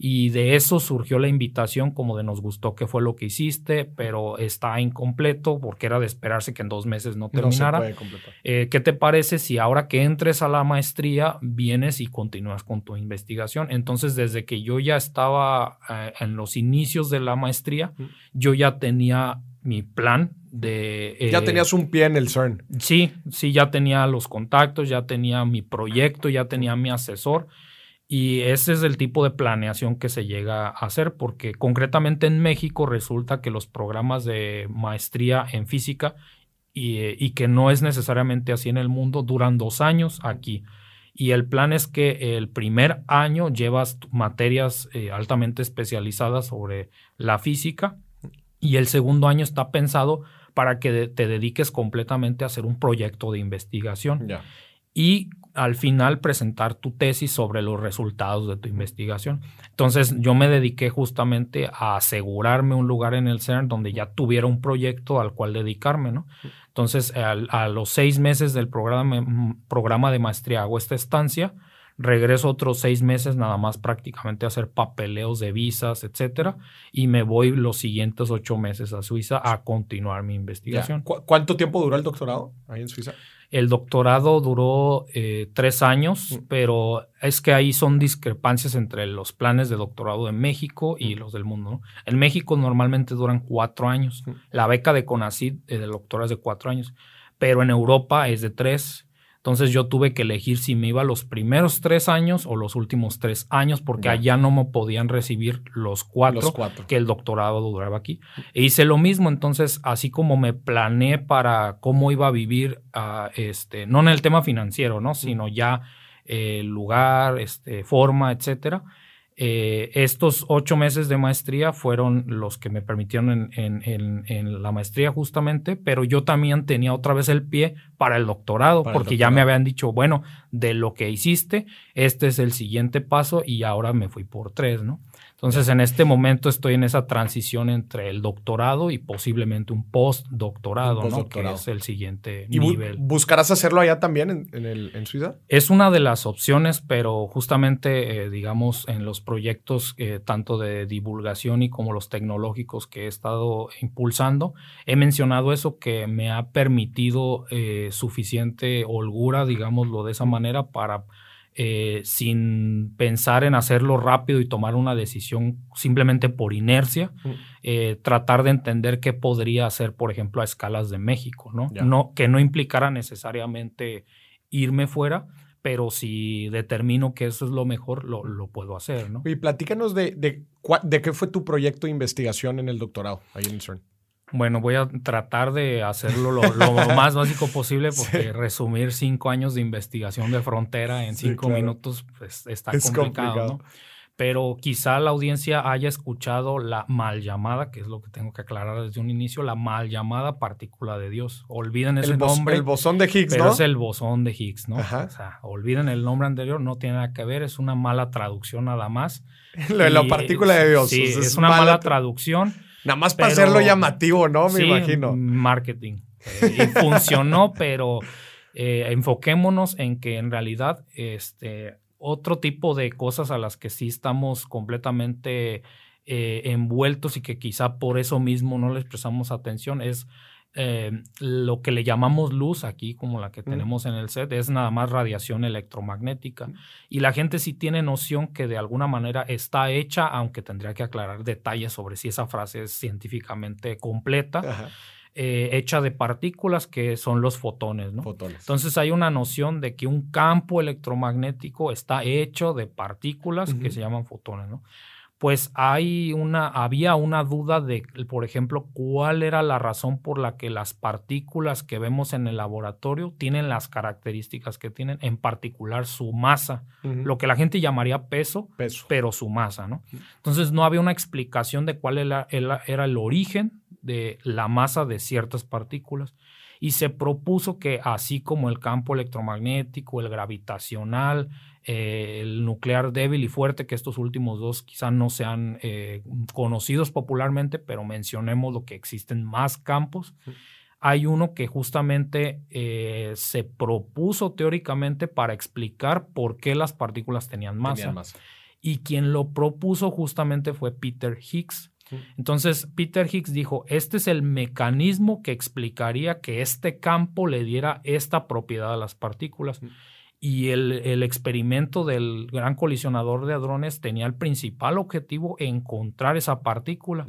Y de eso surgió la invitación como de nos gustó que fue lo que hiciste, pero está incompleto porque era de esperarse que en dos meses no terminara. No se puede eh, ¿Qué te parece si ahora que entres a la maestría vienes y continúas con tu investigación? Entonces, desde que yo ya estaba eh, en los inicios de la maestría, yo ya tenía mi plan de...
ya eh, tenías un pie en el CERN.
Sí, sí, ya tenía los contactos, ya tenía mi proyecto, ya tenía mi asesor. Y ese es el tipo de planeación que se llega a hacer, porque concretamente en México resulta que los programas de maestría en física y, que no es necesariamente así en el mundo duran dos años aquí. Y el plan es que el primer año llevas materias eh, altamente especializadas sobre la física y el segundo año está pensado para que te dediques completamente a hacer un proyecto de investigación. Y al final presentar tu tesis sobre los resultados de tu investigación. Entonces yo me dediqué justamente a asegurarme un lugar en el CERN donde ya tuviera un proyecto al cual dedicarme, ¿no? Entonces a, los seis meses del programa, programa de maestría hago esta estancia, regreso otros seis meses nada más prácticamente a hacer papeleos de visas, etcétera, y me voy los siguientes ocho meses a Suiza a continuar mi investigación.
¿Cuánto tiempo duró el doctorado ahí en Suiza?
El doctorado duró eh, tres años, mm. pero es que ahí son discrepancias entre los planes de doctorado de México y mm. los del mundo. En México normalmente duran cuatro años. Mm. La beca de CONACYT eh, de doctorado es de cuatro años, pero en Europa es de tres. Entonces yo tuve que elegir si me iba los primeros tres años o los últimos tres años, porque allá no me podían recibir los cuatro, que el doctorado duraba aquí. E hice lo mismo, entonces así como me planeé para cómo iba a vivir, uh, este, no en el tema financiero, ¿no? sino ya el lugar, este, forma, etcétera. Eh, estos ocho meses de maestría fueron los que me permitieron en, la maestría justamente, pero yo también tenía otra vez el pie para el doctorado, porque ya me habían dicho, bueno, de lo que hiciste, este es el siguiente paso y ahora me fui por tres, ¿no? Entonces, en este momento estoy en esa transición entre el doctorado y posiblemente un postdoctorado, ¿no? Que es el siguiente ¿Y nivel.
¿Buscarás hacerlo allá también en, en, el, en Suiza?
Es una de las opciones, pero justamente, eh, digamos, en los proyectos eh, tanto de divulgación y como los tecnológicos que he estado impulsando, he mencionado eso que me ha permitido eh, suficiente holgura, digámoslo de esa manera, para eh, sin pensar en hacerlo rápido y tomar una decisión simplemente por inercia, mm. eh, tratar de entender qué podría hacer, por ejemplo, a escalas de México, ¿no? no que no implicara necesariamente irme fuera, pero si determino que eso es lo mejor, lo, puedo hacer, ¿no?
Y platícanos de, de, de, qué fue tu proyecto de investigación en el doctorado ahí en CERN.
Bueno, voy a tratar de hacerlo lo, más básico posible porque resumir cinco años de investigación de frontera en cinco minutos pues, está complicado, ¿no? pero quizá la audiencia haya escuchado la mal llamada, que es lo que tengo que aclarar desde un inicio, la mal llamada partícula de Dios. Olviden ese nombre.
El bosón de Higgs,
pero es el bosón de Higgs, ¿no? O sea, olviden el nombre anterior, no tiene nada que ver, es una mala traducción nada más.
la partícula de Dios.
Sí, es, una mala, traducción.
Nada más para hacerlo llamativo, ¿no? Me imagino.
Marketing. Eh, y funcionó, pero eh, enfoquémonos en que en realidad este, otro tipo de cosas a las que sí estamos completamente eh, envueltos y que quizá por eso mismo no les prestamos atención es lo que le llamamos luz aquí, como la que tenemos en el set, es nada más radiación electromagnética. Y la gente sí tiene noción que de alguna manera está hecha, aunque tendría que aclarar detalles sobre si esa frase es científicamente completa. Eh, hecha de partículas que son los fotones, ¿no?
Fotones.
Entonces hay una noción de que un campo electromagnético está hecho de partículas que se llaman fotones, ¿no? Pues hay una, había una duda de, por ejemplo, cuál era la razón por la que las partículas que vemos en el laboratorio tienen las características que tienen, en particular su masa, lo que la gente llamaría peso,
peso,
pero su masa, ¿no? Entonces no había una explicación de cuál era el origen de la masa de ciertas partículas y se propuso que así como el campo electromagnético, el gravitacional, eh, el nuclear débil y fuerte, que estos últimos dos quizás no sean eh, conocidos popularmente, pero mencionemos lo que existen más campos. Hay uno que justamente eh, se propuso teóricamente para explicar por qué las partículas tenían masa. Y quien lo propuso justamente fue Peter Higgs. Entonces, Peter Higgs dijo, este es el mecanismo que explicaría que este campo le diera esta propiedad a las partículas. Y el, experimento del gran colisionador de hadrones tenía el principal objetivo encontrar esa partícula.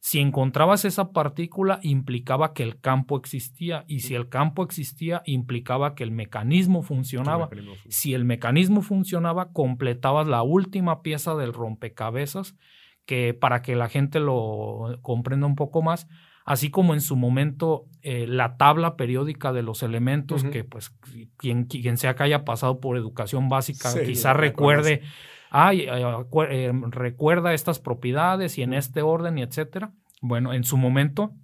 Si encontrabas esa partícula, implicaba que el campo existía. Y si el campo existía, implicaba que el mecanismo funcionaba. Si el mecanismo funcionaba, completabas la última pieza del rompecabezas que para que la gente lo comprenda un poco más, así como en su momento eh, la tabla periódica de los elementos, que pues quien, quien sea que haya pasado por educación básica quizá recuerde, ay, eh, eh, recuerda estas propiedades y en este orden y etcétera. Bueno, en su momento,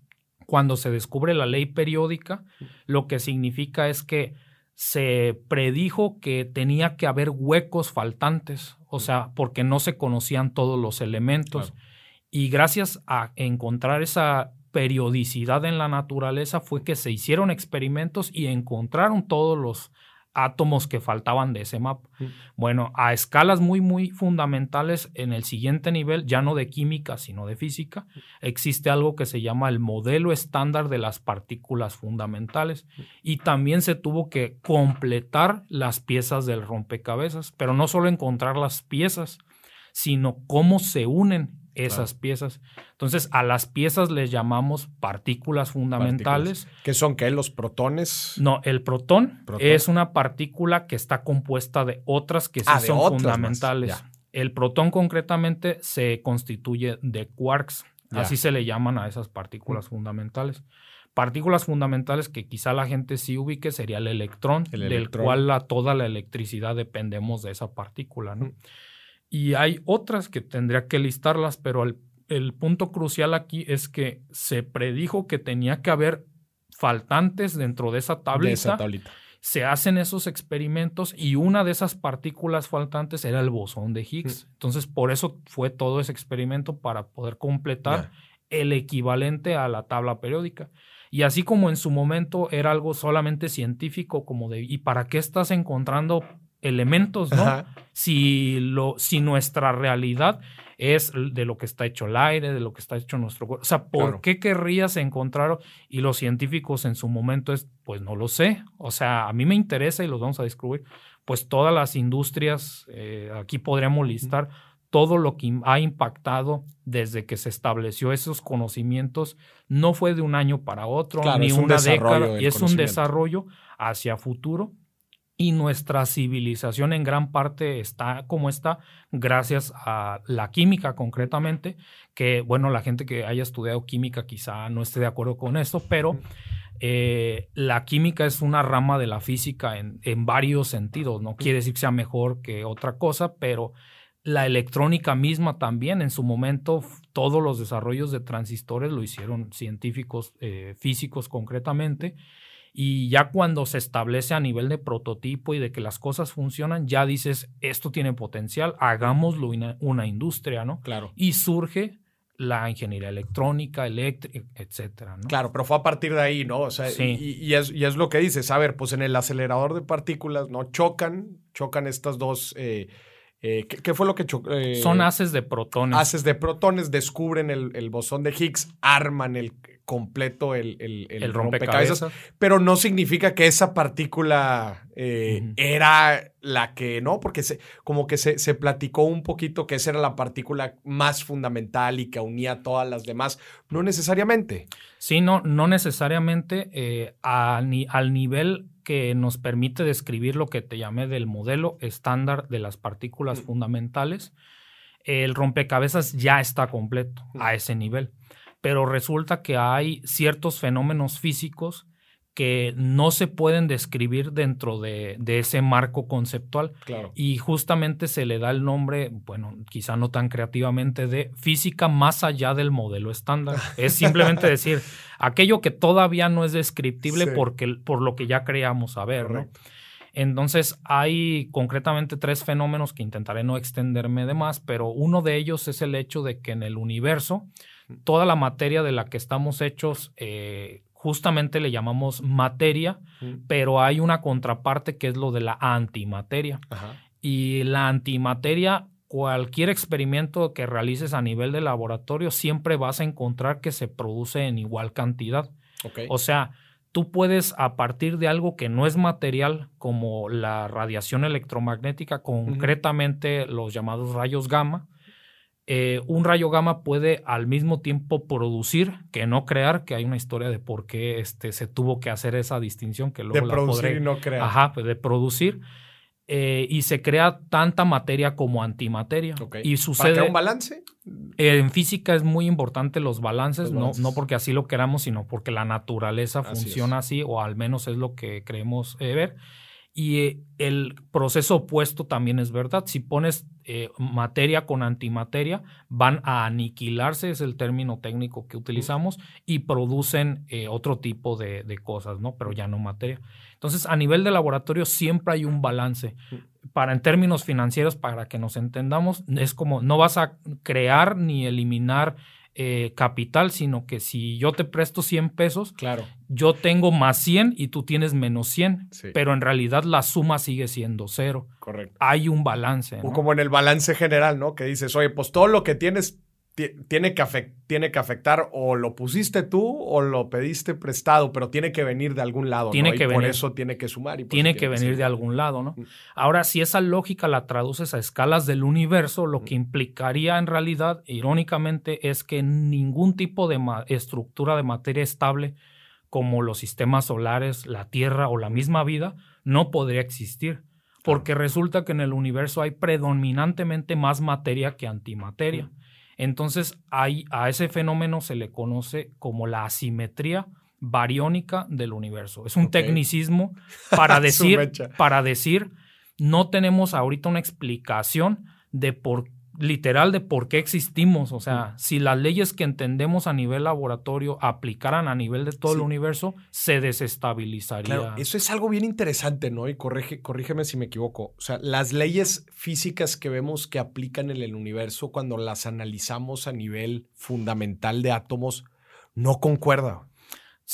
cuando se descubre la ley periódica, lo que significa es que se predijo que tenía que haber huecos faltantes, o sea, porque no se conocían todos los elementos. Y gracias a encontrar esa periodicidad en la naturaleza fue que se hicieron experimentos y encontraron todos los átomos que faltaban de ese mapa. Bueno, a escalas muy, muy fundamentales, en el siguiente nivel, ya no de química, sino de física, existe algo que se llama el modelo estándar de las partículas fundamentales. Y también se tuvo que completar las piezas del rompecabezas, pero no solo encontrar las piezas, sino cómo se unen esas piezas. Entonces, a las piezas les llamamos partículas fundamentales.
¿Qué son qué? ¿Los protones?
No, el protón, es una partícula que está compuesta de otras que sí ah, son fundamentales. El protón concretamente se constituye de quarks. Así se le llaman a esas partículas fundamentales. Partículas fundamentales que quizá la gente sí ubique sería el electrón, del cual la, toda la electricidad dependemos de esa partícula. ¿no? Y hay otras que tendría que listarlas, pero el, punto crucial aquí es que se predijo que tenía que haber faltantes dentro de esa tablita. Se hacen esos experimentos y una de esas partículas faltantes era el bosón de Higgs. Mm. Entonces, por eso fue todo ese experimento para poder completar el equivalente a la tabla periódica. Y así como en su momento era algo solamente científico, como de, ¿y para qué estás encontrando elementos, ¿no? Si, lo, si nuestra realidad es de lo que está hecho el aire, de lo que está hecho nuestro cuerpo. O sea, ¿por qué querrías encontrar? Y los científicos en su momento es, pues no lo sé. O sea, a mí me interesa y los vamos a descubrir. Pues todas las industrias, eh, aquí podríamos listar todo lo que ha impactado desde que se estableció esos conocimientos. No fue de un año para otro, ni una década, y es un desarrollo hacia futuro y nuestra civilización en gran parte está como está gracias a la química concretamente, que bueno, la gente que haya estudiado química quizá no esté de acuerdo con esto, pero eh, la química es una rama de la física en, en varios sentidos, no quiere decir que sea mejor que otra cosa, pero La electrónica misma también, en su momento, todos los desarrollos de transistores lo hicieron científicos eh, físicos concretamente. Y ya cuando se establece a nivel de prototipo y de que las cosas funcionan, ya dices, esto tiene potencial, hagámoslo una, una industria, ¿no?
Claro.
Y surge la ingeniería electrónica, eléctrica, etcétera. ¿no?
Claro, pero fue a partir de ahí, ¿no? O sea,
Sí.
y, y es, y es lo que dices, a ver, pues en el acelerador de partículas, ¿no? Chocan, chocan estas dos... eh, eh, ¿qué, qué fue lo que chocó?
Son haces de protones.
haces de protones, descubren el, el bosón de Higgs, arman el completo el, el, el rompecabezas,
rompecabezas.
pero no significa que esa partícula eh, era la que, ¿no? Porque se, como que se, se platicó un poquito que esa era la partícula más fundamental y que unía a todas las demás. No necesariamente.
Sí, no, no necesariamente eh, a ni- al nivel que nos permite describir lo que te llamé del modelo estándar de las partículas
Mm.
fundamentales. El rompecabezas ya está completo
Mm.
a ese nivel, pero resulta que hay ciertos fenómenos físicos que no se pueden describir dentro de, de ese marco conceptual
Claro.
y justamente se le da el nombre, bueno, quizá no tan creativamente, de física más allá del modelo estándar. es simplemente decir, aquello que todavía no es descriptible
Sí.
porque, por lo que ya creamos saber, ¿no? Entonces hay concretamente tres fenómenos que intentaré no extenderme de más, pero uno de ellos es el hecho de que en el universo toda la materia de la que estamos hechos eh, justamente le llamamos materia,
Mm.
pero hay una contraparte que es lo de la antimateria.
Ajá.
Y la antimateria, cualquier experimento que realices a nivel de laboratorio, siempre vas a encontrar que se produce en igual cantidad. O sea, tú puedes a partir de algo que no es material, como la radiación electromagnética, concretamente los llamados rayos gamma, eh, un rayo gamma puede al mismo tiempo producir que no crear, que hay una historia de por qué este, se tuvo que hacer esa distinción que luego
de
la
producir
podré
y no crear.
Ajá, pues de producir. eh, y se crea tanta materia como antimateria.
Ok.
Y
¿Para
sucede.
crear un balance?
En física es muy importante los balances,
Los
no,
balances.
no porque así lo queramos, sino porque la naturaleza
Así
funciona así, o al menos es lo que creemos eh, ver. Y eh, el proceso opuesto también es verdad. Si pones eh, materia con antimateria, van a aniquilarse, es el término técnico que utilizamos, y producen eh, otro tipo de, de cosas, ¿no? Pero ya no materia. Entonces, a nivel de laboratorio siempre hay un balance. Para en términos financieros, para que nos entendamos, es como no vas a crear ni eliminar eh, capital, sino que si yo te presto 100 pesos,
Claro.
yo tengo más 100 y tú tienes menos 100,
Sí.
pero en realidad la suma sigue siendo cero.
Correcto.
Hay un balance.
O
¿no?
como en el balance general, ¿no? Que dices, oye, pues todo lo que tienes ti- tiene que, afec- tiene que afectar o lo pusiste tú o lo pediste prestado, pero tiene que venir de algún lado.
Tiene
¿no?
que
y por
venir.
eso tiene que sumar. Y
tiene
eso
que venir de algún lado, ¿no? Ahora, si esa lógica la traduces a escalas del universo, lo que implicaría en realidad, irónicamente, es que ningún tipo de estructura de materia estable, como los sistemas solares, la Tierra o la misma vida, no podría existir. Porque resulta que en el universo hay predominantemente más materia que antimateria. Entonces, hay, a ese fenómeno se le conoce como la asimetría bariónica del universo. Es un tecnicismo para decir, para decir, no tenemos ahorita una explicación de por literal de por qué existimos. O sea, si las leyes que entendemos a nivel laboratorio aplicaran a nivel de todo el universo, se desestabilizaría.
Claro, eso es algo bien interesante, ¿no? Y corrige, corrígeme si me equivoco. O sea, las leyes físicas que vemos que aplican en el universo cuando las analizamos a nivel fundamental de átomos, no concuerda.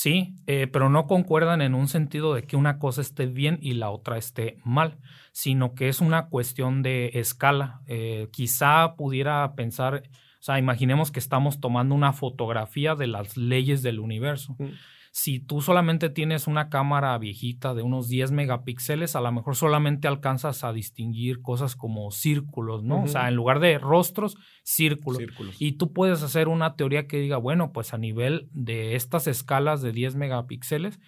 Sí, eh, pero no concuerdan en un sentido de que una cosa esté bien y la otra esté mal, sino que es una cuestión de escala. Eh, quizá pudiera pensar, o sea, imaginemos que estamos tomando una fotografía de las leyes del universo.
Mm.
Si tú solamente tienes una cámara viejita de unos 10 megapíxeles, a lo mejor solamente alcanzas a distinguir cosas como círculos, ¿no? O sea, en lugar de rostros, círculos.
Círculos.
Y tú puedes hacer una teoría que diga, bueno, pues a nivel de estas escalas de 10 megapíxeles,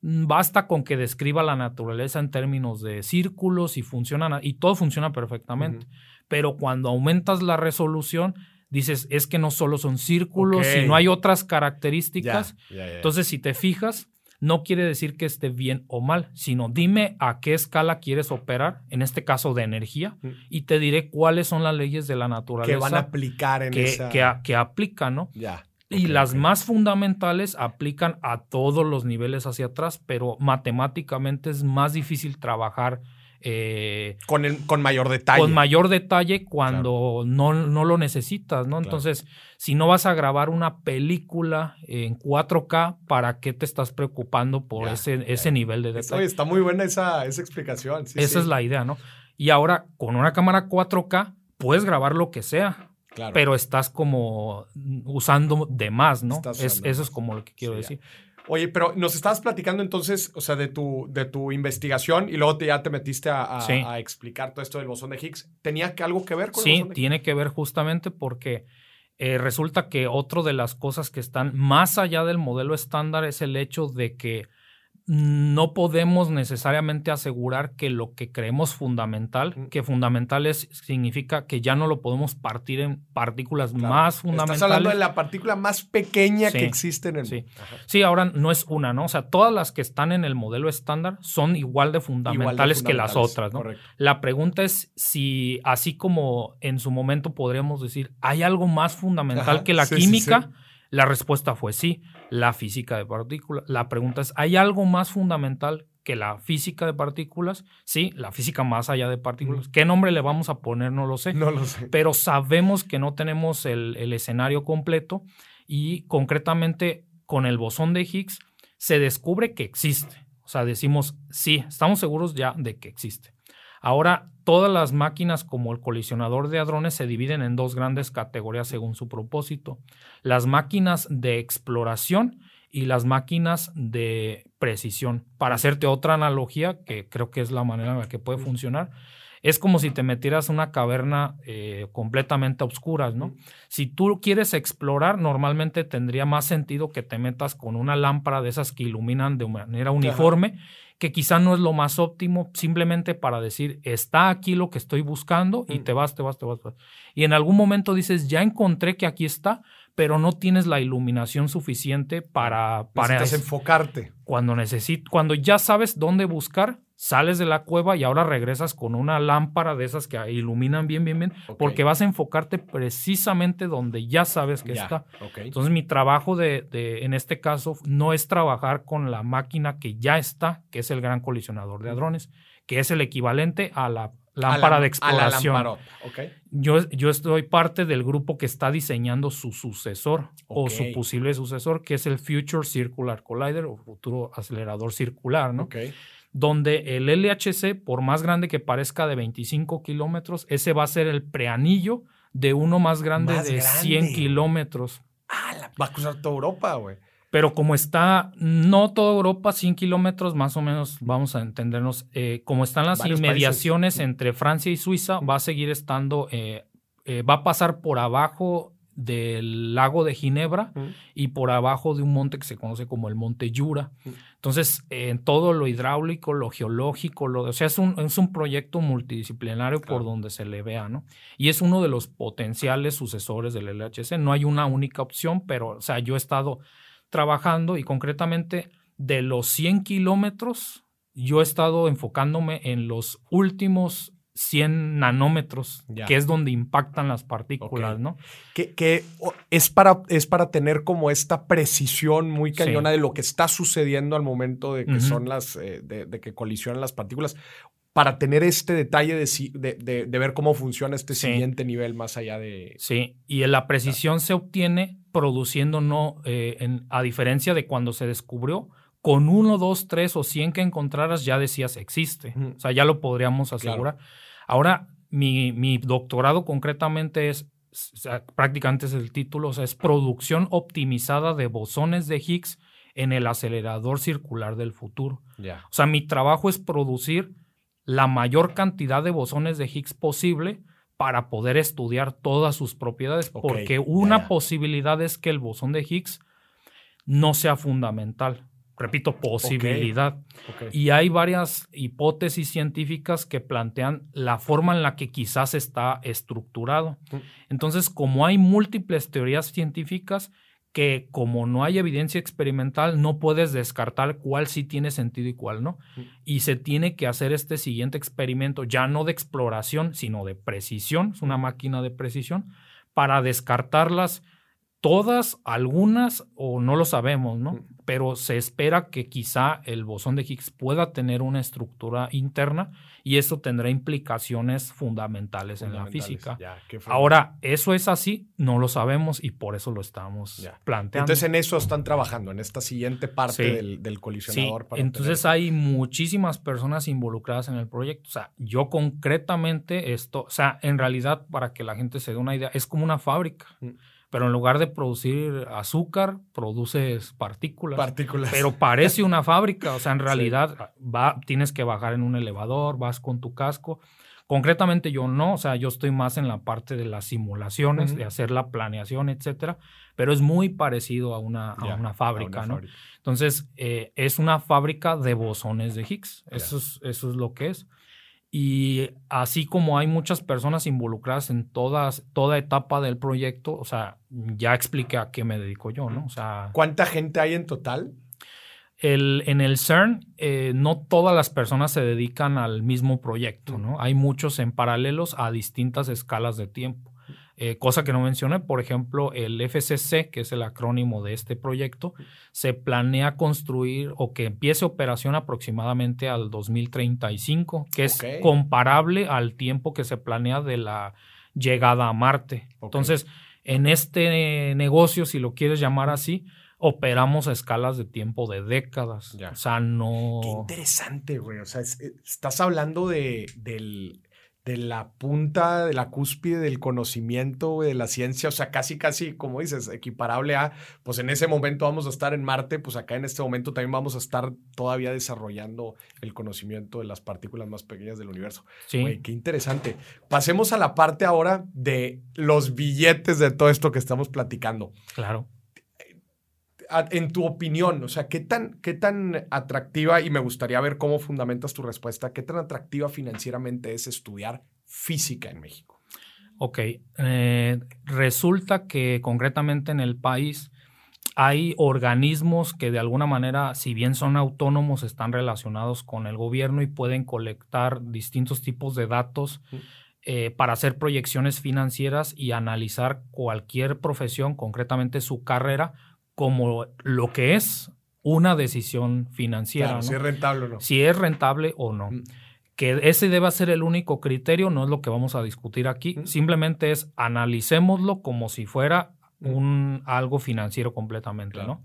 mm, basta con que describa la naturaleza en términos de círculos y funcionan, y todo funciona perfectamente. Pero cuando aumentas la resolución, dices, es que no solo son círculos,
Ok.
sino hay otras características.
Ya, ya, ya.
Entonces, si te fijas, no quiere decir que esté bien o mal, sino dime a qué escala quieres operar, en este caso de energía, y te diré cuáles son las leyes de la naturaleza.
Que van a aplicar en
que,
esa...
que, que aplican, ¿no?
Ya.
Y las más fundamentales aplican a todos los niveles hacia atrás, pero matemáticamente es más difícil trabajar eh,
Con, el- con mayor detalle.
con mayor detalle cuando no, no lo necesitas, ¿no? Entonces, si no vas a grabar una película en 4K, ¿para qué te estás preocupando por
Ya,
ese,
ya.
ese nivel de
Oye,
detalle?
está muy buena esa, esa explicación. sí,
Esa
sí.
es la idea, ¿no? Y ahora, con una cámara 4K, puedes grabar lo que sea,
Claro.
pero estás como usando de más, ¿no? Es- eso es como lo que quiero
Sí, ya. Oye, pero nos estabas platicando entonces, o sea, de tu, de tu investigación y luego te- ya te metiste a, a-
Sí.
a explicar todo esto del bosón de Higgs. ¿Tenía que algo que ver con el
Sí,
bosón de Higgs?
tiene que ver justamente porque eh, resulta que otra de las cosas que están más allá del modelo estándar es el hecho de que no podemos necesariamente asegurar que lo que creemos fundamental,
Mm.
que fundamental es, significa que ya no lo podemos partir en partículas
Claro.
más
Estás
fundamentales.
hablando de la partícula más pequeña
Sí,
que existe en el
sí.
Ajá.
Sí, ahora no es una, ¿no? O sea, todas las que están en el modelo estándar son igual de fundamentales,
Igual de
que las otras, ¿no?
Correcto.
La pregunta es si, así como en su momento podríamos decir, ¿hay algo más fundamental
Ajá,
que la
sí,
química? La respuesta fue sí, la física de partículas. La pregunta es, ¿hay algo más fundamental que la física de partículas? Sí, la física más allá de partículas. ¿Qué nombre le vamos a poner? No lo sé.
No lo sé.
Pero sabemos que no tenemos el, el escenario completo y concretamente con el bosón de Higgs se descubre que existe. O sea, decimos, sí, estamos seguros ya de que existe. Ahora, todas las máquinas como el colisionador de hadrones se dividen en dos grandes categorías según su propósito. Las máquinas de exploración y las máquinas de precisión. Para hacerte otra analogía, que creo que es la manera en la que puede funcionar, es como si te metieras a una caverna eh, completamente a oscuras, ¿no? Si tú quieres explorar, normalmente tendría más sentido que te metas con una lámpara de esas que iluminan de manera uniforme, que quizá no es lo más óptimo, simplemente para decir, está aquí lo que estoy buscando y
Mm.
te vas, te vas, te vas, te vas. Y en algún momento dices, ya encontré que aquí está, pero no tienes la iluminación suficiente para, para
Necesitas enfocarte.
cuando necesito, cuando ya sabes dónde buscar, sales de la cueva y ahora regresas con una lámpara de esas que iluminan bien, bien, bien, porque vas a enfocarte precisamente donde ya sabes que
Ya,
está.
ok.
Entonces mi trabajo de, de- en este caso no es trabajar con la máquina que ya está, que es el gran colisionador de hadrones, que es el equivalente a la lámpara
A la-
de
A
exploración.
la lamparota, ok.
Yo, yo estoy parte del grupo que está diseñando su sucesor o su posible sucesor, que es el Future Circular Collider o futuro acelerador circular, ¿no?
Ok.
Donde el LHC, por más grande que parezca de 25 kilómetros, ese va a ser el preanillo de uno más grande
Más
de
grande.
100 kilómetros.
Ah, la- va a cruzar toda Europa, güey.
Pero como está, no toda Europa, 100 kilómetros, más o menos, vamos a entendernos, eh, como están las
Varios
inmediaciones
países.
entre Francia y Suiza, va a seguir estando, eh, eh, va a pasar por abajo del lago de Ginebra
Mm.
y por abajo de un monte que se conoce como el Monte Jura.
Mm.
Entonces, eh, en todo lo hidráulico, lo geológico, lo, o sea, es un, es un proyecto multidisciplinario
Claro.
por donde se le vea, ¿no? Y es uno de los potenciales sucesores del LHC. No hay una única opción, pero, o sea, yo he estado trabajando y concretamente de los 100 kilómetros, yo he estado enfocándome en los últimos 100 nanómetros,
Ya.
que es donde impactan las partículas. ¿no?
Que, que, es, para, es para tener como esta precisión muy
Sí.
cañona de lo que está sucediendo al momento de que son las, eh, de, de que colisionan las partículas, para tener este detalle de, de, de- ver cómo funciona este
Sí.
siguiente nivel más allá de...
Sí, y la precisión se obtiene produciendo no, eh, en- a diferencia de cuando se descubrió, con uno, dos, tres o cien que encontraras ya decías existe. O sea, ya lo podríamos asegurar. Ahora, mi, mi doctorado concretamente es, prácticamente es el título, o sea, es producción optimizada de bosones de Higgs en el acelerador circular del futuro. O sea, mi trabajo es producir la mayor cantidad de bosones de Higgs posible para poder estudiar todas sus propiedades, porque una posibilidad es que el bosón de Higgs no sea fundamental. Repito, posibilidad. Y hay varias hipótesis científicas que plantean la forma en la que quizás está estructurado.
Mm.
Entonces, como hay múltiples teorías científicas que como no hay evidencia experimental, no puedes descartar cuál sí tiene sentido y cuál no. Y se tiene que hacer este siguiente experimento, ya no de exploración, sino de precisión, es una máquina de precisión, para descartarlas todas, algunas o no lo sabemos, ¿no? Pero se espera que quizá el bosón de Higgs pueda tener una estructura interna y eso tendrá implicaciones fundamentales, en la física. Ahora, eso es así, no lo sabemos y por eso lo estamos planteando.
Entonces en eso están trabajando, en esta siguiente parte del, colisionador.
entonces hay muchísimas personas involucradas en el proyecto. O sea, yo concretamente esto, o sea, en realidad para que la gente se dé una idea, es como una fábrica. Mm pero en lugar de producir azúcar, produces partículas.
Partículas.
Pero parece una fábrica, o sea, en realidad va, tienes que bajar en un elevador, vas con tu casco. Concretamente yo no, o sea, yo estoy más en la parte de las simulaciones, de hacer la planeación, etcétera, pero es muy parecido a una, a una fábrica, ¿no? Entonces, eh, es una fábrica de bosones de Higgs, eso, es, eso es lo que es. Y así como hay muchas personas involucradas en todas, toda etapa del proyecto, o sea, ya expliqué a qué me dedico yo, ¿no? O sea.
¿Cuánta gente hay en total?
El, en el CERN, eh, no todas las personas se dedican al mismo proyecto, ¿no? Hay muchos en paralelos a distintas escalas de tiempo. Eh, cosa que no mencioné, por ejemplo, el FCC, que es el acrónimo de este proyecto, se planea construir o que empiece operación aproximadamente al 2035, que es comparable al tiempo que se planea de la llegada a Marte. Entonces, en este negocio, si lo quieres llamar así, operamos a escalas de tiempo de décadas. O sea, no.
Qué interesante, güey. O sea, eh, estás hablando de, del de la punta, de la cúspide del conocimiento, de la ciencia, o sea, casi, casi, como dices, equiparable a, pues en ese momento vamos a estar en Marte, pues acá en este momento también vamos a estar todavía desarrollando el conocimiento de las partículas más pequeñas del universo. Sí. qué interesante. Pasemos a la parte ahora de los billetes de todo esto que estamos platicando.
Claro
en tu opinión, o sea, ¿qué tan, ¿qué tan atractiva, y me gustaría ver cómo fundamentas tu respuesta, qué tan atractiva financieramente es estudiar física en México?
Ok, eh, resulta que concretamente en el país hay organismos que de alguna manera, si bien son autónomos, están relacionados con el gobierno y pueden colectar distintos tipos de datos. Eh, para hacer proyecciones financieras y analizar cualquier profesión, concretamente su carrera, como lo que es una decisión financiera.
Si es rentable o no.
Si es rentable o no. Mm. Que ese deba ser el único criterio, no es lo que vamos a discutir aquí. Mm. Simplemente es analicémoslo como si fuera mm. un, algo financiero completamente, ¿no?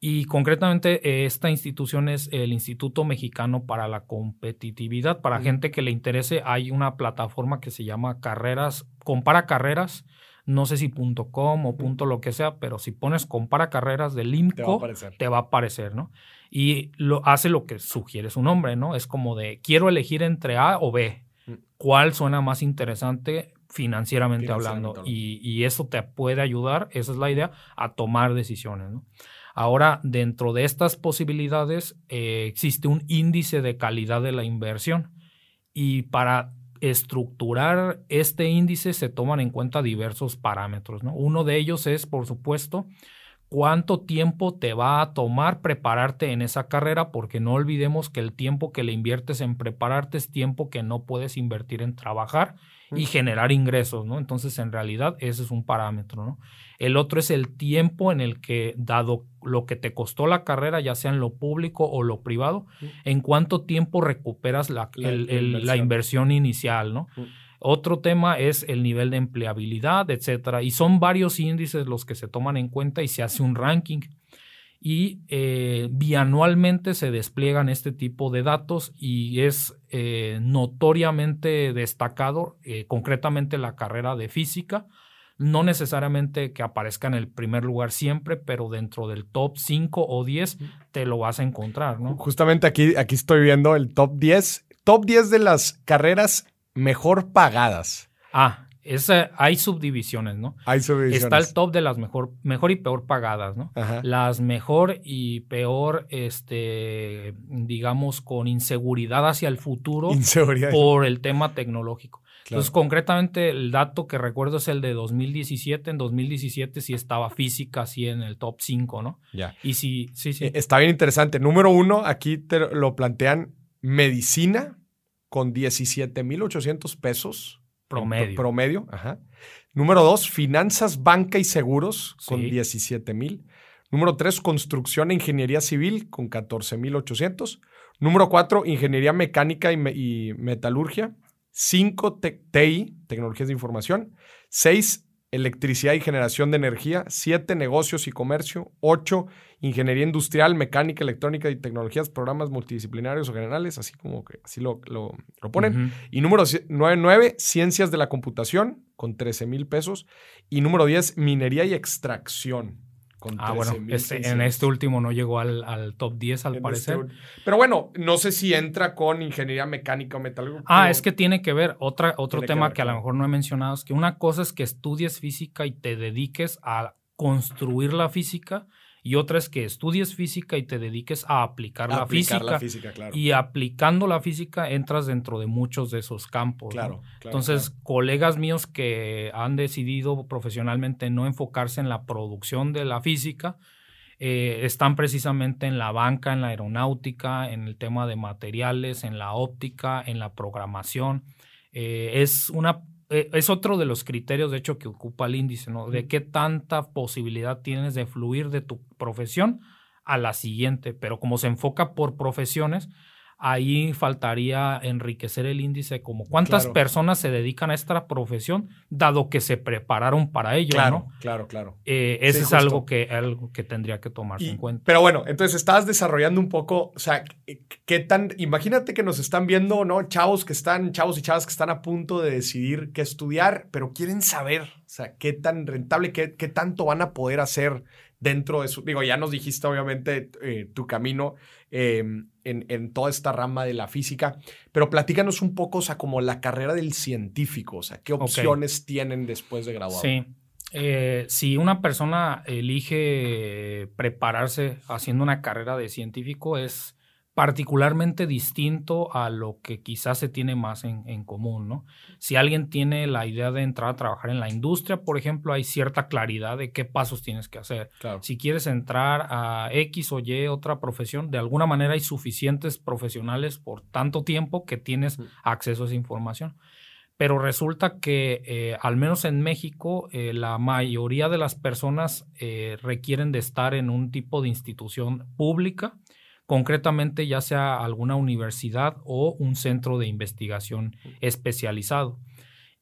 Y concretamente esta institución es el Instituto Mexicano para la Competitividad. Para gente que le interese, hay una plataforma que se llama Carreras, compara carreras no sé si punto .com o punto lo que sea, pero si pones compara carreras del IMCO, te va a aparecer, ¿no? Y lo, hace lo que sugiere su nombre, ¿no? Es como de, quiero elegir entre A o B. Mm. ¿Cuál suena más interesante financieramente, hablando? Y, eso te puede ayudar, esa es la idea, a tomar decisiones, ¿no? Ahora, dentro de estas posibilidades, eh, existe un índice de calidad de la inversión. Y para estructurar este índice se toman en cuenta diversos parámetros. ¿no? Uno de ellos es, por supuesto, cuánto tiempo te va a tomar prepararte en esa carrera, porque no olvidemos que el tiempo que le inviertes en prepararte es tiempo que no puedes invertir en trabajar y generar ingresos, ¿no? Entonces, en realidad, ese es un parámetro, ¿no? El otro es el tiempo en el que, dado lo que te costó la carrera, ya sea en lo público o lo privado, en cuánto tiempo recuperas la, inversión. inicial, ¿no? Otro tema es el nivel de empleabilidad, etcétera. Y son varios índices los que se toman en cuenta y se hace un ranking y eh, bianualmente se despliegan este tipo de datos y es eh, notoriamente destacado eh, concretamente la carrera de física, no necesariamente que aparezca en el primer lugar siempre, pero dentro del top 5 o 10 te lo vas a encontrar, ¿no?
Justamente aquí, aquí estoy viendo el top 10, top 10 de las carreras mejor pagadas.
Ah, hay subdivisiones, ¿no?
Hay subdivisiones.
Está el top de las mejor, mejor y peor pagadas, ¿no? Las mejor y peor, este, digamos, con inseguridad hacia el futuro por el tema tecnológico. Entonces, concretamente, el dato que recuerdo es el de 2017. En 2017 sí estaba física así en el top 5, ¿no?
Ya.
Y sí, sí, sí.
Eh, está bien interesante. Número uno, aquí te lo plantean medicina con 17,800 pesos
Promedio.
Promedio, ajá. Número dos, finanzas, banca y seguros con 17 mil. Número tres, construcción e ingeniería civil con 14 mil 800. Número cuatro, ingeniería mecánica y, metalurgia. Cinco, TI, tecnologías de información. Seis, electricidad y generación de energía, siete negocios y comercio, ocho ingeniería industrial, mecánica, electrónica y tecnologías, programas multidisciplinarios o generales, así como que así lo, lo, ponen. Y número nueve, ciencias de la computación con 13 mil pesos. Y número diez, minería y extracción
ah, bueno, este, en este último no llegó al, top 10 al este parecer.
pero bueno, no sé si entra con ingeniería mecánica o metalúrgica.
Ah, es que tiene que ver, otra, otro tema que, a lo mejor no he mencionado, es que una cosa es que estudies física y te dediques a construir la física y otra es que estudies física y te dediques a aplicar, la física. Y aplicando la física entras dentro de muchos de esos campos.
Claro,
Entonces, colegas míos que han decidido profesionalmente no enfocarse en la producción de la física, eh, están precisamente en la banca, en la aeronáutica, en el tema de materiales, en la óptica, en la programación. Eh, es una es otro de los criterios, de hecho, que ocupa el índice, ¿no? De qué tanta posibilidad tienes de fluir de tu profesión a la siguiente, pero como se enfoca por profesiones, ahí faltaría enriquecer el índice como cuántas personas se dedican a esta profesión dado que se prepararon para ello,
claro,
¿no?
Claro, claro,
eh, Eso es algo que, algo que tendría que tomarse en cuenta.
Pero bueno, entonces estás desarrollando un poco, o sea, qué tan, imagínate que nos están viendo, ¿no? Chavos que están, chavos y chavas que están a punto de decidir qué estudiar, pero quieren saber, o sea, qué tan rentable, qué, qué tanto van a poder hacer dentro de su, digo, ya nos dijiste obviamente eh, tu camino em, en, toda esta rama de la física, pero platícanos un poco, o sea, como la carrera del científico, o sea, qué opciones tienen después de graduar.
Sí. Eh, si una persona elige prepararse haciendo una carrera de científico, es particularmente distinto a lo que quizás se tiene más en, común, ¿no? Si alguien tiene la idea de entrar a trabajar en la industria, por ejemplo, hay cierta claridad de qué pasos tienes que hacer. Si quieres entrar a X o Y otra profesión, de alguna manera hay suficientes profesionales por tanto tiempo que tienes acceso a esa información. Pero resulta que, eh, al menos en México, eh, la mayoría de las personas eh, requieren de estar en un tipo de institución pública, concretamente ya sea alguna universidad o un centro de investigación especializado.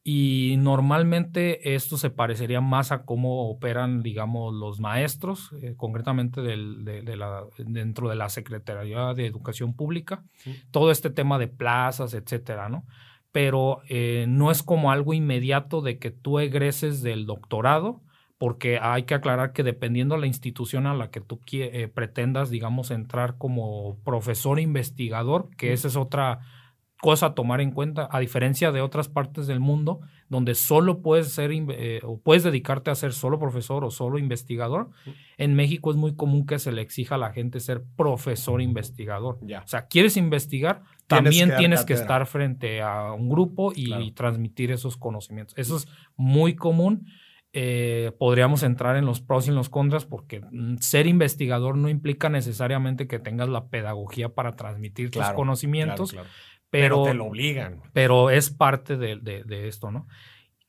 Y normalmente esto se parecería más a cómo operan, digamos, los maestros, eh, concretamente de, la, dentro de la Secretaría de Educación Pública, todo este tema de plazas, etcétera, ¿no? Pero eh, no es como algo inmediato de que tú egreses del doctorado porque hay que aclarar que dependiendo de la institución a la que tú eh, pretendas, digamos, entrar como profesor investigador, que esa es otra cosa a tomar en cuenta, a diferencia de otras partes del mundo, donde solo puedes ser eh, o puedes dedicarte a ser solo profesor o solo investigador, en México es muy común que se le exija a la gente ser profesor investigador. O sea, quieres investigar, también tienes que estar frente a un grupo y transmitir esos conocimientos. Eso es muy común eh, podríamos entrar en los pros y en los contras porque mm, ser investigador no implica necesariamente que tengas la pedagogía para transmitir tus conocimientos, Pero,
te lo obligan.
Pero es parte de, esto, ¿no?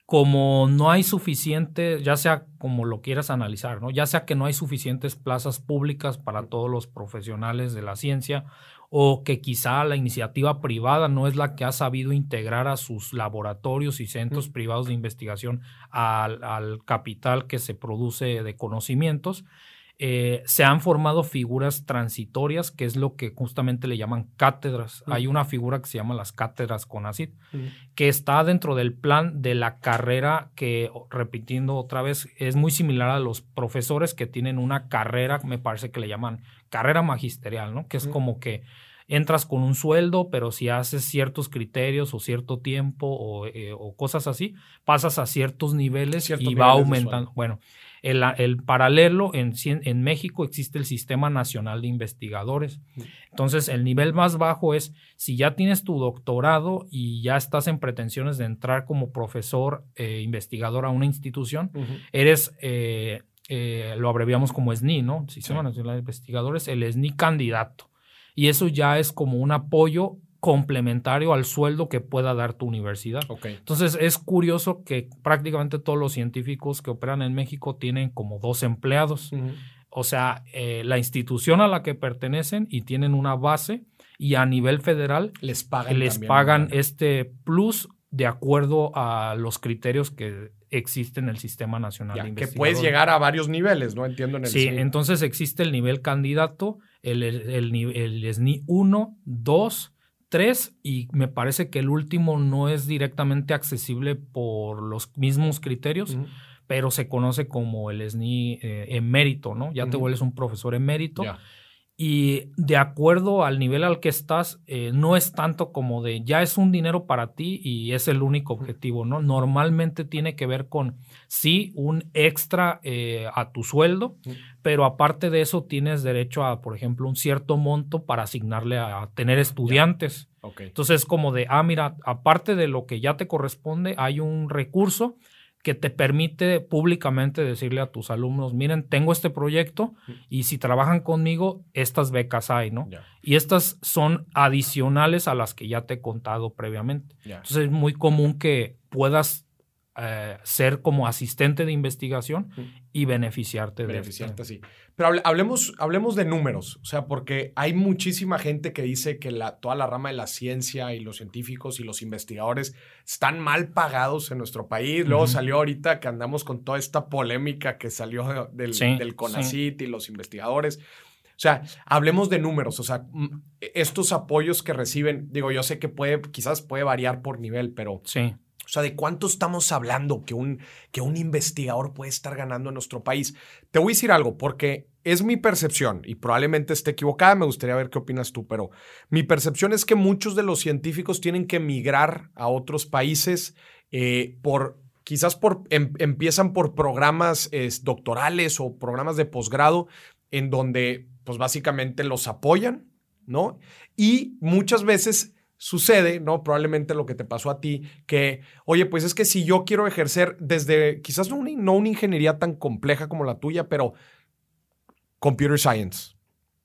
Como no hay suficiente, ya sea como lo quieras analizar, ¿no? Ya sea que no hay suficientes plazas públicas para todos los profesionales de la ciencia o que quizá la iniciativa privada no es la que ha sabido integrar a sus laboratorios y centros privados de investigación al, capital que se produce de conocimientos. Eh, se han formado figuras transitorias, que es lo que justamente le llaman cátedras. Hay una figura que se llama las cátedras CONACID, que está dentro del plan de la carrera que, repitiendo otra vez, es muy similar a los profesores que tienen una carrera, me parece que le llaman carrera magisterial, ¿no? Que es como que entras con un sueldo, pero si haces ciertos criterios o cierto tiempo o, eh, cosas así, pasas a ciertos niveles y va aumentando. Bueno, el, el paralelo en, en, México existe el Sistema Nacional de Investigadores. Entonces, el nivel más bajo es si ya tienes tu doctorado y ya estás en pretensiones de entrar como profesor eh, investigador a una institución, eres... Eh, lo abreviamos como SNI, ¿no? Sistema Nacional de Investigadores, el SNI candidato y eso ya es como un apoyo complementario al sueldo que pueda dar tu universidad. Entonces es curioso que prácticamente todos los científicos que operan en México tienen como dos empleados. O sea, eh, la institución a la que pertenecen y tienen una base y a nivel federal
les pagan,
les pagan este plus de acuerdo a los criterios que existe en el Sistema Nacional de Investigación.
Que puedes llegar a varios niveles, ¿no? Entiendo en el
Sí, entonces existe el nivel candidato, el, el, el, SNI 1, 2, 3 y me parece que el último no es directamente accesible por los mismos criterios, pero se conoce como el SNI eh, emérito, ¿no? Ya te vuelves un profesor emérito. Y de acuerdo al nivel al que estás, eh, no es tanto como de ya es un dinero para ti y es el único objetivo, ¿no? Normalmente tiene que ver con, sí, un extra eh, a tu sueldo, pero aparte de eso tienes derecho a, por ejemplo, un cierto monto para asignarle a, tener estudiantes. Entonces, como de, ah, mira, aparte de lo que ya te corresponde, hay un recurso que te permite públicamente decirle a tus alumnos, miren, tengo este proyecto y si trabajan conmigo, estas becas hay, ¿no? Y estas son adicionales a las que ya te he contado previamente. Entonces es muy común que puedas eh, ser como asistente de investigación y beneficiarte,
de Beneficiarte, sí. Pero hablemos, hablemos de números, o sea, porque hay muchísima gente que dice que la, toda la rama de la ciencia y los científicos y los investigadores están mal pagados en nuestro país. Luego salió ahorita que andamos con toda esta polémica que salió del, del CONACIT y los investigadores. O sea, hablemos de números, o sea, estos apoyos que reciben, digo, yo sé que puede, quizás puede variar por nivel, pero
sí.
O sea, ¿de cuánto estamos hablando que un, que un investigador puede estar ganando en nuestro país? Te voy a decir algo, porque es mi percepción, y probablemente esté equivocada, me gustaría ver qué opinas tú, pero mi percepción es que muchos de los científicos tienen que migrar a otros países eh, por, quizás por, em, empiezan por programas doctorales o programas de posgrado en donde, pues básicamente los apoyan, ¿no? Y muchas veces sucede, ¿no? Probablemente lo que te pasó a ti, que, oye, pues es que si yo quiero ejercer desde, quizás no una, no una ingeniería tan compleja como la tuya, pero computer science,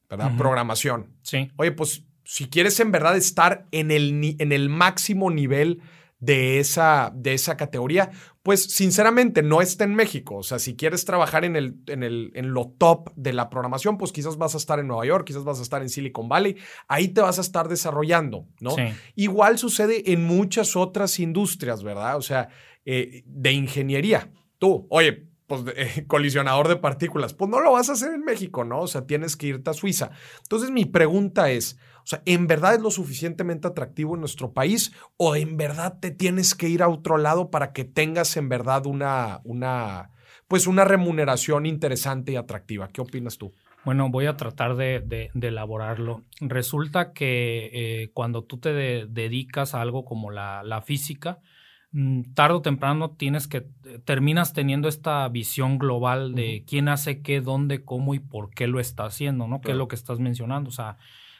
¿verdad? Programación.
Sí.
Oye, pues si quieres en verdad estar en el, en el máximo nivel de esa, de esa categoría, pues sinceramente no está en México. O sea, si quieres trabajar en, el, en, el, en lo top de la programación, pues quizás vas a estar en Nueva York, quizás vas a estar en Silicon Valley, ahí te vas a estar desarrollando, ¿no? Igual sucede en muchas otras industrias, ¿verdad? O sea, eh, de ingeniería. Tú, oye, pues, colisionador de partículas, pues no lo vas a hacer en México, ¿no? O sea, tienes que irte a Suiza. Entonces, mi pregunta es, o sea, ¿en verdad es lo suficientemente atractivo en nuestro país o en verdad te tienes que ir a otro lado para que tengas en verdad una, una, pues una remuneración interesante y atractiva? ¿Qué opinas tú?
Bueno, voy a tratar de, elaborarlo. Resulta que eh, cuando tú te dedicas a algo como la, física, mm, tarde o temprano tienes que, terminas teniendo esta visión global de quién hace qué, dónde, cómo y por qué lo está haciendo, ¿no? ¿Qué es lo que estás mencionando? O sea,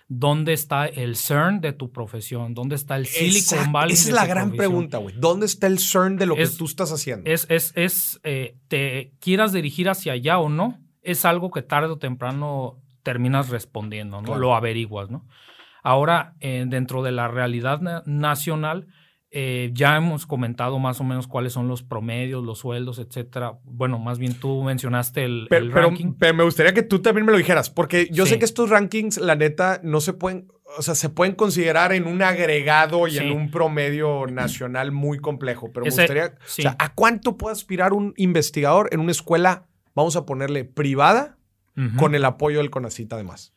¿Dónde está el CERN de tu profesión? ¿Dónde está el Silicon Valley?
Esa es la gran pregunta, güey. ¿Dónde está el CERN de lo que tú estás haciendo?
Es, es, es eh, te quieras dirigir hacia allá o no, es algo que tarde o temprano terminas respondiendo, ¿no? Lo averiguas, ¿no? Ahora, eh, dentro de la realidad nacional, eh, ya hemos comentado más o menos cuáles son los promedios, los sueldos, etcétera. Bueno, más bien tú mencionaste el, ranking.
Pero, me gustaría que tú también me lo dijeras, porque yo sé que estos rankings, la neta, no se pueden, o sea, se pueden considerar en un agregado y en un promedio nacional muy complejo. Pero me gustaría, o sea, ¿a cuánto puede aspirar un investigador en una escuela, vamos a ponerle privada, con el apoyo del CONACIT además?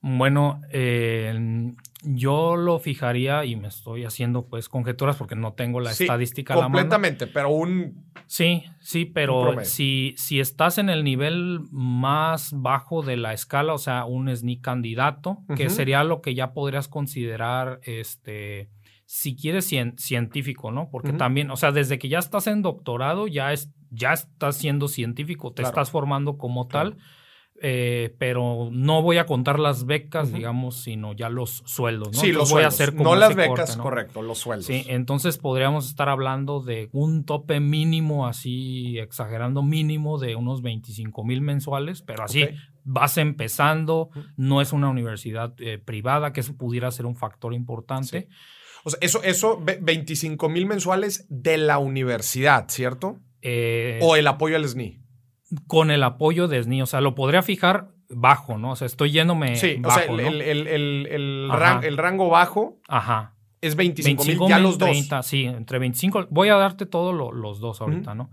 Bueno, eh, yo lo fijaría y me estoy haciendo pues conjeturas porque no tengo la estadística
a la mano. Completamente, pero un
Sí, sí, pero si, si estás en el nivel más bajo de la escala, o sea, un SNI candidato, que sería lo que ya podrías considerar, este, si quieres científico, ¿no? Porque también, o sea, desde que ya estás en doctorado, ya, es, ya estás siendo científico, te estás formando como tal. Eh, pero no voy a contar las becas, digamos, sino ya los sueldos. ¿no?
Sí, los voy a hacer como no las becas, correcto, los sueldos.
Sí, entonces podríamos estar hablando de un tope mínimo, así exagerando mínimo, de unos 25 mil mensuales, pero así vas empezando, no es una universidad eh, privada, que eso pudiera ser un factor importante.
O sea, eso, eso, 25 mil mensuales de la universidad, ¿cierto? Eh, o el apoyo al SNI
con el apoyo de SNI. O sea, lo podría fijar bajo, ¿no? O sea, estoy yéndome.
Sí, o sea, el, rango bajo Ajá. es 25 mil, ya los 30,
Sí, entre 25. Voy a darte todos los dos ahorita, ¿no?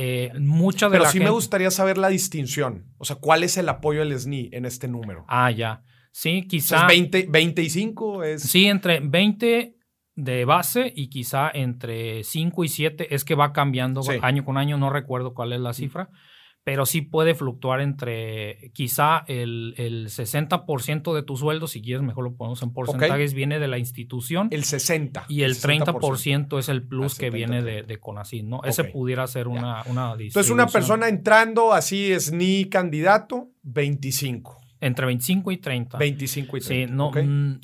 Eh, mucha de
Pero sí me gustaría saber la distinción. O sea, ¿cuál es el apoyo del SNI en este número?
Ah, ya. Sí, quizá.
¿Es 20, 25? Es...
Sí, entre 20 de base y quizá entre 5 y 7 es que va cambiando año con año, no recuerdo cuál es la cifra pero sí puede fluctuar entre quizá el, el 60% de tu sueldo, si quieres mejor lo ponemos en porcentajes, viene de la institución.
El 60%.
Y el 30% es el plus que viene de, de CONACYT, ¿no? Ese pudiera ser una, una
Entonces, una persona entrando así es ni candidato, 25.
Entre 25 y 30.
25 y 30.
Sí, no, mm,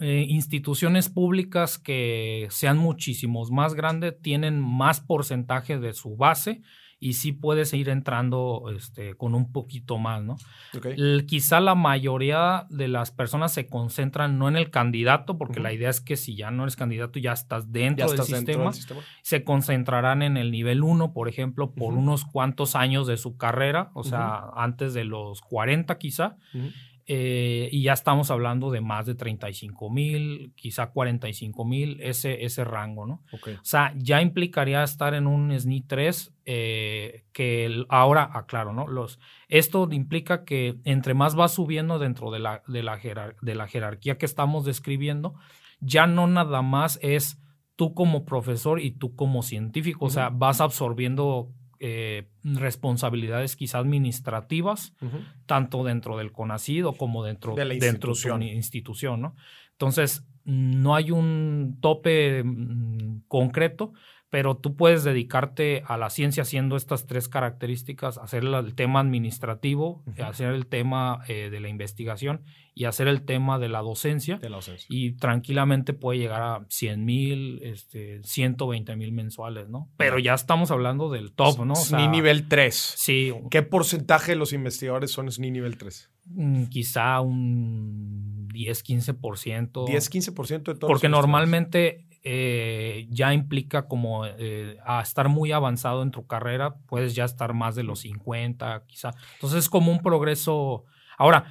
eh, instituciones públicas que sean muchísimos más grandes tienen más porcentaje de su base y sí puedes ir entrando este, con un poquito más, ¿no? quizá la mayoría de las personas se concentran no en el candidato, porque la idea es que si ya no eres candidato ya estás dentro, del, sistema, se concentrarán en el nivel 1, por ejemplo, por unos cuantos años de su carrera, o sea, antes de los 40 quizá. Eh, y ya estamos hablando de más de 35 mil, quizá 45 mil, ese, ese rango, ¿no? O sea, ya implicaría estar en un SNI 3 eh, que ahora, aclaro, ¿no? Los, esto implica que entre más va subiendo dentro de la, de la, de la jerarquía que estamos describiendo, ya no nada más es tú como profesor y tú como científico, o sea, vas absorbiendo eh, responsabilidades quizás administrativas, tanto dentro del CONACID como dentro de, dentro su institución. ¿no? Entonces, no hay un tope mm, concreto, pero tú puedes dedicarte a la ciencia haciendo estas tres características, hacer el tema administrativo, hacer el tema eh, de la investigación y hacer el tema de la docencia. Y tranquilamente puede llegar a 100 mil, este, 120 mil mensuales, ¿no? Pero ya estamos hablando del top, ¿no?
SNI nivel 3.
Sí.
¿Qué porcentaje de los investigadores son SNI nivel 3?
Mm, quizá un 10, 15%.
10, 15% de todos.
Porque normalmente eh, ya implica como eh, a estar muy avanzado en tu carrera, puedes ya estar más de los 50, quizá. Entonces es como un progreso. Ahora,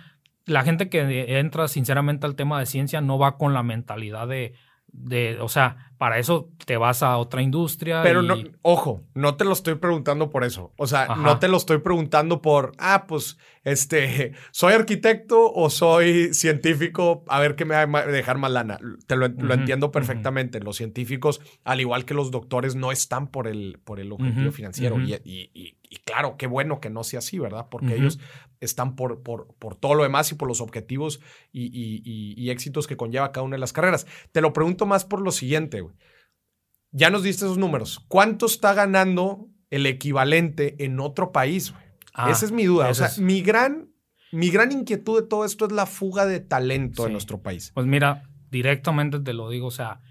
la gente que entra sinceramente al tema de ciencia no va con la mentalidad de, de, o sea, para eso te vas a otra industria.
Pero no, ojo, no te lo estoy preguntando por eso. O sea, no te lo estoy preguntando por, ah, pues, este, soy arquitecto o soy científico, a ver qué me va a dejar más lana. Te lo, entiendo perfectamente. Los científicos, al igual que los doctores, no están por el, por el objetivo financiero. y, y claro, qué bueno que no sea así, ¿verdad? Porque ellos están por, por, por, todo lo demás y por los objetivos y, éxitos que conlleva cada una de las carreras. Te lo pregunto más por lo siguiente, güey. Ya nos diste esos números. ¿Cuánto está ganando el equivalente en otro país, güey? Ah, Esa es mi duda. O sea, mi gran, mi gran inquietud de todo esto es la fuga de talento en nuestro país.
Pues mira, directamente te lo digo, o sea,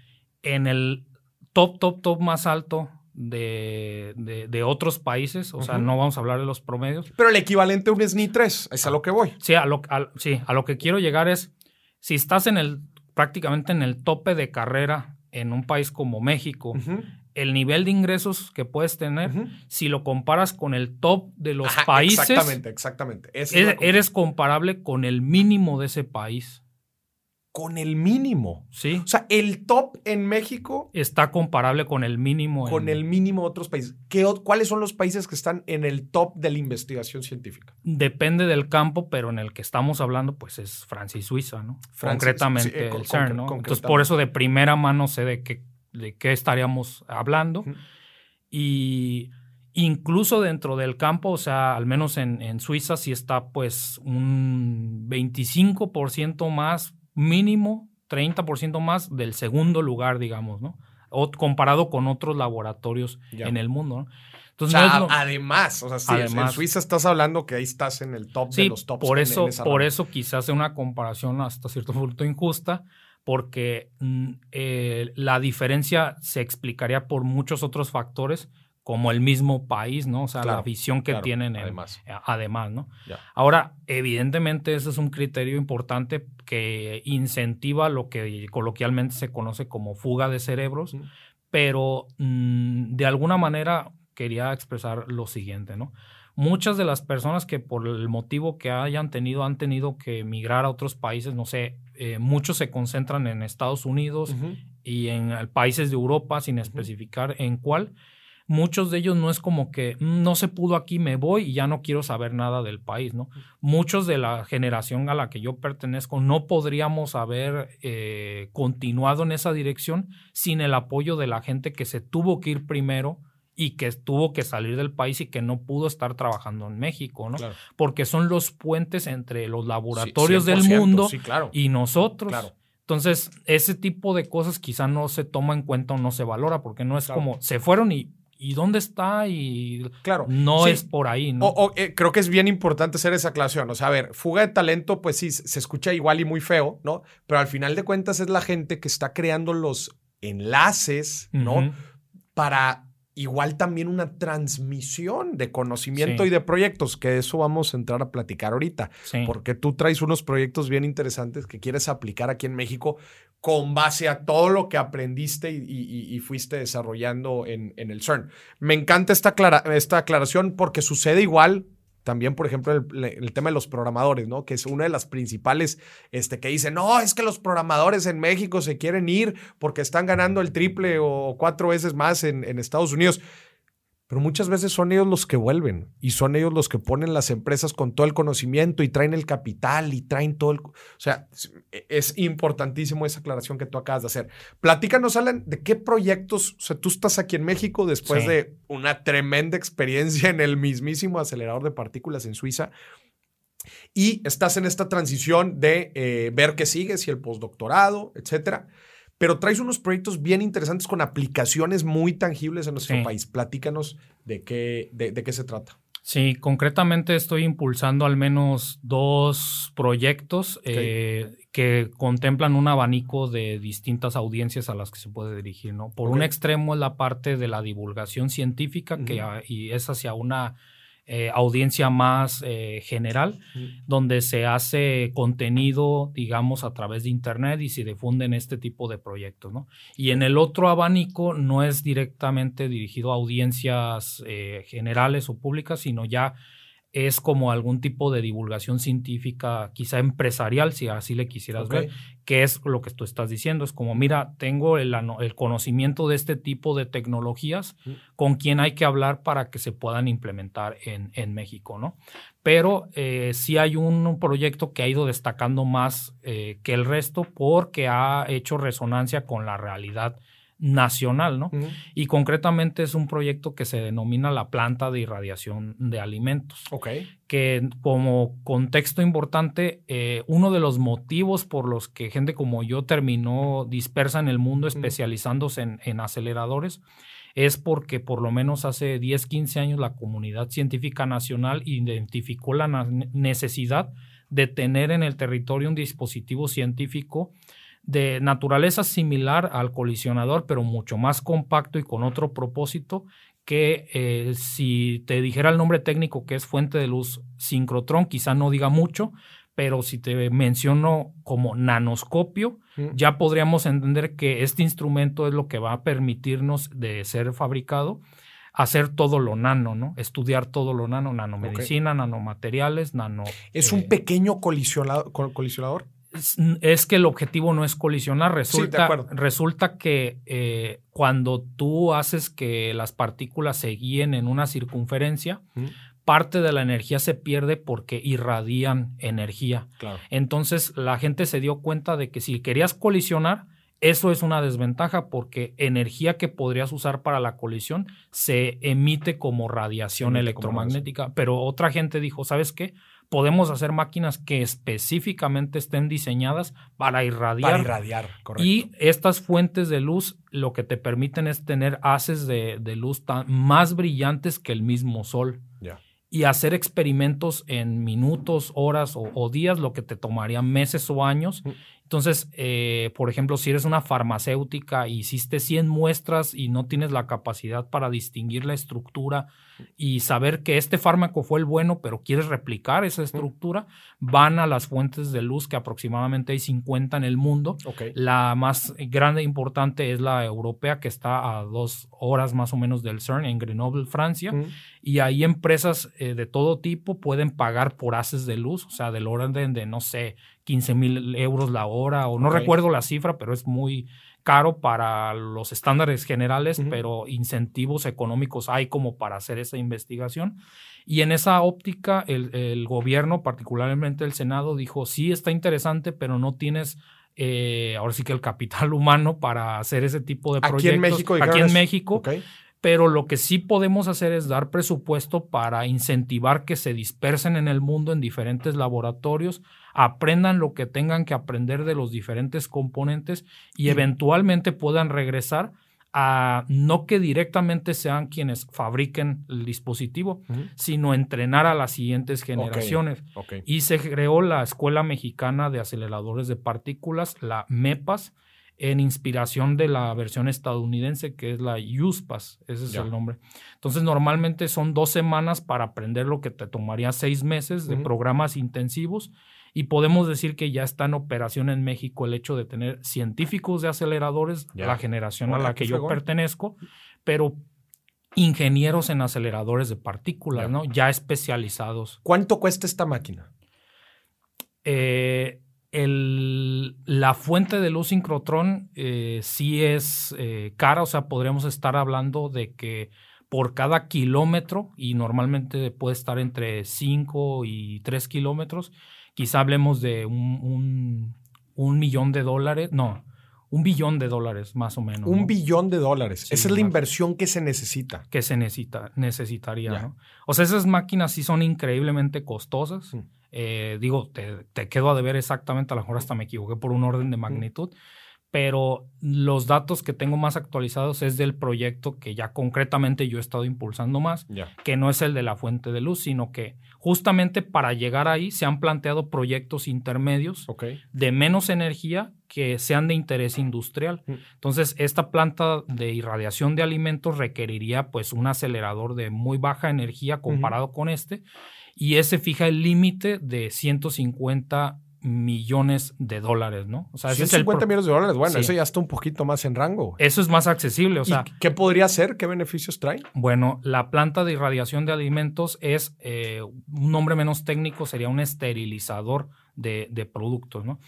en el top, top, top más alto de, de, otros países, o sea, no vamos a hablar de los promedios.
Pero el equivalente a un SNI 3, es a lo que voy.
Sí a lo, sí, a lo que quiero llegar es, si estás en el, prácticamente en el tope de carrera en un país como México, el nivel de ingresos que puedes tener, si lo comparas con el top de los países,
exactamente, exactamente.
eres comparable con el mínimo de ese país
con el mínimo.
Sí.
O sea, el top en México
está comparable con el mínimo.
Con el mínimo de otros países. ¿Qué, ¿Cuáles son los países que están en el top de la investigación científica?
Depende del campo, pero en el que estamos hablando, pues es Francia y Suiza, ¿no? Concretamente el CERN, ¿no? Entonces, por eso de primera mano sé de qué, de qué estaríamos hablando. y incluso dentro del campo, o sea, al menos en, en Suiza sí está pues un 25% más mínimo, 30% más del segundo lugar, digamos, ¿no? O, comparado con otros laboratorios en el mundo, ¿no?
Entonces, o sea, además, o sea, en Suiza estás hablando que ahí estás en el top de los tops.
Por eso, por eso quizás sea una comparación hasta cierto punto injusta, porque mm, eh, la diferencia se explicaría por muchos otros factores, como el mismo país, ¿no? O sea, la visión que tienen además. Eh, además, ¿no? Ahora, evidentemente, ese es un criterio importante que incentiva lo que coloquialmente se conoce como fuga de cerebros, pero mm, de alguna manera quería expresar lo siguiente, ¿no? Muchas de las personas que por el motivo que hayan tenido han tenido que emigrar a otros países, no sé, eh, muchos se concentran en Estados Unidos y en países de Europa, sin especificar en cuál muchos de ellos no es como que mm, no se pudo aquí, me voy y ya no quiero saber nada del país, ¿no? Muchos de la generación a la que yo pertenezco no podríamos haber eh, continuado en esa dirección sin el apoyo de la gente que se tuvo que ir primero y que tuvo que salir del país y que no pudo estar trabajando en México, ¿no? Porque son los puentes entre los laboratorios del mundo y nosotros. Entonces, ese tipo de cosas quizá no se toma en cuenta o no se valora, porque no es como se fueron y ¿y dónde está? Y claro, no es por ahí, ¿no?
Eh, creo que es bien importante hacer esa aclaración. O sea, a ver, fuga de talento, pues sí, se escucha igual y muy feo, ¿no? Pero al final de cuentas es la gente que está creando los enlaces, ¿no? Para igual también una transmisión de conocimiento y de proyectos, que eso vamos a entrar a platicar ahorita, porque tú traes unos proyectos bien interesantes que quieres aplicar aquí en México con base a todo lo que aprendiste y, fuiste desarrollando en, el CERN. Me encanta esta, esta aclaración porque sucede igual también, por ejemplo, el, tema de los programadores, ¿no? Que es una de las principales, este, que dicen, no, es que los programadores en México se quieren ir porque están ganando el triple o cuatro veces más en Estados Unidos pero muchas veces son ellos los que vuelven y son ellos los que ponen las empresas con todo el conocimiento y traen el capital y traen todo el... O sea, es importantísimo esa aclaración que tú acabas de hacer. Platícanos, Alan, de qué proyectos, o sea, tú estás aquí en México después de una tremenda experiencia en el mismísimo acelerador de partículas en Suiza y estás en esta transición de eh, ver qué sigue, si el postdoctorado, etcétera pero traes unos proyectos bien interesantes con aplicaciones muy tangibles en nuestro país. Platícanos de qué, de, qué se trata.
Sí, concretamente estoy impulsando al menos dos proyectos eh, que contemplan un abanico de distintas audiencias a las que se puede dirigir. ¿no? Por un extremo es la parte de la divulgación científica que, y es hacia una eh, audiencia más eh, general, donde se hace contenido, digamos, a través de Internet y se difunden este tipo de proyectos. ¿no? Y en el otro abanico no es directamente dirigido a audiencias eh, generales o públicas, sino ya es como algún tipo de divulgación científica, quizá empresarial, si así le quisieras ver, que es lo que tú estás diciendo. Es como, mira, tengo el, conocimiento de este tipo de tecnologías con quien hay que hablar para que se puedan implementar en, México, ¿no? Pero eh, sí hay un proyecto que ha ido destacando más eh, que el resto porque ha hecho resonancia con la realidad nacional, ¿no? Y concretamente es un proyecto que se denomina la planta de irradiación de alimentos.
Ok.
Que como contexto importante, eh, uno de los motivos por los que gente como yo terminó dispersa en el mundo especializándose en, en aceleradores es porque por lo menos hace 10, 15 años la comunidad científica nacional identificó la necesidad de tener en el territorio un dispositivo científico de naturaleza similar al colisionador, pero mucho más compacto y con otro propósito que eh, si te dijera el nombre técnico que es fuente de luz sincrotrón, quizá no diga mucho, pero si te menciono como nanoscopio, mm. ya podríamos entender que este instrumento es lo que va a permitirnos de ser fabricado hacer todo lo nano, ¿no? Estudiar todo lo nano, nanomedicina, nanomateriales, nano...
¿Es un eh, pequeño colisionador?
Es que el objetivo no es colisionar. Resulta, resulta que eh, cuando tú haces que las partículas se guíen en una circunferencia, parte de la energía se pierde porque irradian energía. Entonces la gente se dio cuenta de que si querías colisionar, Eso es una desventaja porque energía que podrías usar para la colisión se emite como radiación electromagnética. Pero otra gente dijo, ¿sabes qué? Podemos hacer máquinas que específicamente estén diseñadas para irradiar.
Para irradiar, correcto.
Y estas fuentes de luz lo que te permiten es tener haces de, luz más brillantes que el mismo sol. Y hacer experimentos en minutos, horas o, o, días, lo que te tomaría meses o años. Entonces, eh, por ejemplo, si eres una farmacéutica y hiciste 100 muestras y no tienes la capacidad para distinguir la estructura y saber que este fármaco fue el bueno, pero quieres replicar esa estructura, van a las fuentes de luz, que aproximadamente hay 50 en el mundo. La más grande e importante es la europea, que está a dos horas más o menos del CERN, en Grenoble, Francia. Y ahí empresas eh, de todo tipo pueden pagar por haces de luz, o sea, del orden de, no sé, 15 mil euros la hora, o no recuerdo la cifra, pero es muy caro para los estándares generales, pero incentivos económicos hay como para hacer esa investigación. Y en esa óptica, el, gobierno, particularmente el Senado, dijo, sí, está interesante, pero no tienes eh, ahora sí que el capital humano para hacer ese tipo de proyectos.
Aquí en México.
Aquí en México pero lo que sí podemos hacer es dar presupuesto para incentivar que se dispersen en el mundo en diferentes laboratorios, aprendan lo que tengan que aprender de los diferentes componentes y eventualmente puedan regresar a no que directamente sean quienes fabriquen el dispositivo, sino entrenar a las siguientes generaciones. Y se creó la Escuela Mexicana de Aceleradores de Partículas, la MEPAS, en inspiración de la versión estadounidense que es la USPAS, ese es el nombre. Entonces normalmente son dos semanas para aprender lo que te tomaría seis meses de programas intensivos y podemos decir que ya está en operación en México el hecho de tener científicos de aceleradores, la generación a la que yo pertenezco, pero ingenieros en aceleradores de partículas, ¿no? Ya especializados.
¿Cuánto cuesta esta máquina?
Eh, el, la fuente de luz sincrotrón eh, sí es eh, cara, o sea, podríamos estar hablando de que por cada kilómetro, y normalmente puede estar entre 5 y 3 kilómetros, quizá hablemos de un, millón de dólares, no, un billón de dólares más o menos.
Un billón de dólares. Esa es la inversión que se necesita.
Que se necesita, necesitaría, ¿no? O sea, esas máquinas sí son increíblemente costosas. Mm. Eh, digo, te, te, quedo a deber exactamente, a lo mejor hasta me equivoqué por un orden de magnitud, pero los datos que tengo más actualizados es del proyecto que ya concretamente yo he estado impulsando más, que no es el de la fuente de luz, sino que justamente para llegar ahí se han planteado proyectos intermedios de menos energía que sean de interés industrial. Mm. Entonces, esta planta de irradiación de alimentos requeriría pues un acelerador de muy baja energía comparado con este y ese fija el límite de 150 millones de dólares, ¿no?
O sea, 150 millones de dólares, bueno, eso ya está un poquito más en rango.
Eso es más accesible, o sea.
¿Qué podría ser? ¿Qué beneficios trae?
Bueno, la planta de irradiación de alimentos es, eh, un nombre menos técnico sería un esterilizador de, de productos, ¿no?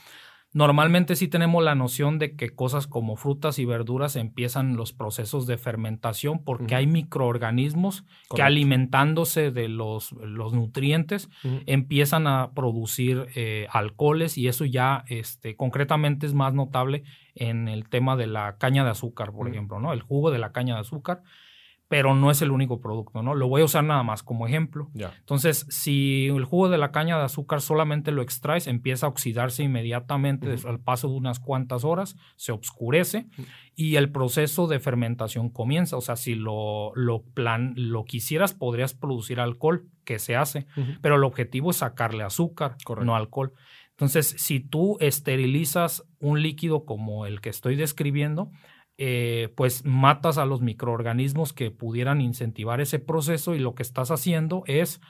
Normalmente sí tenemos la noción de que cosas como frutas y verduras empiezan los procesos de fermentación porque hay microorganismos que alimentándose de los, los nutrientes empiezan a producir eh, alcoholes y eso ya este, concretamente es más notable en el tema de la caña de azúcar, por ejemplo, ¿no? El jugo de la caña de azúcar pero no es el único producto, ¿no? Lo voy a usar nada más como ejemplo. Entonces, si el jugo de la caña de azúcar solamente lo extraes, empieza a oxidarse inmediatamente al paso de unas cuantas horas, se oscurece y el proceso de fermentación comienza. O sea, si lo, lo, plan, lo quisieras, podrías producir alcohol, que se hace, pero el objetivo es sacarle azúcar, no alcohol. Entonces, si tú esterilizas un líquido como el que estoy describiendo, eh, pues matas a los microorganismos que pudieran incentivar ese proceso y lo que estás haciendo es,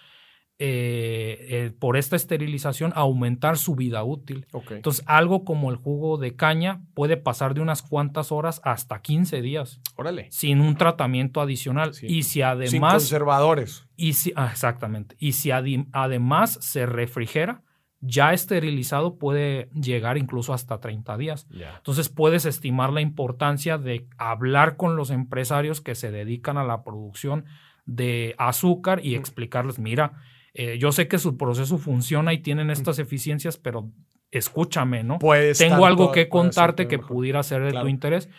eh, eh, por esta esterilización, aumentar su vida útil. Entonces, algo como el jugo de caña puede pasar de unas cuantas horas hasta 15 días.
Órale.
Sin un tratamiento adicional. Y si además... Sin
conservadores.
Y si, ah, exactamente. Y si además se refrigera, ya esterilizado puede llegar incluso hasta 30 días. Entonces puedes estimar la importancia de hablar con los empresarios que se dedican a la producción de azúcar y explicarles, mira, eh, yo sé que su proceso funciona y tienen estas eficiencias, pero escúchame, ¿no? Tengo algo que contarte que pudiera ser de tu interés.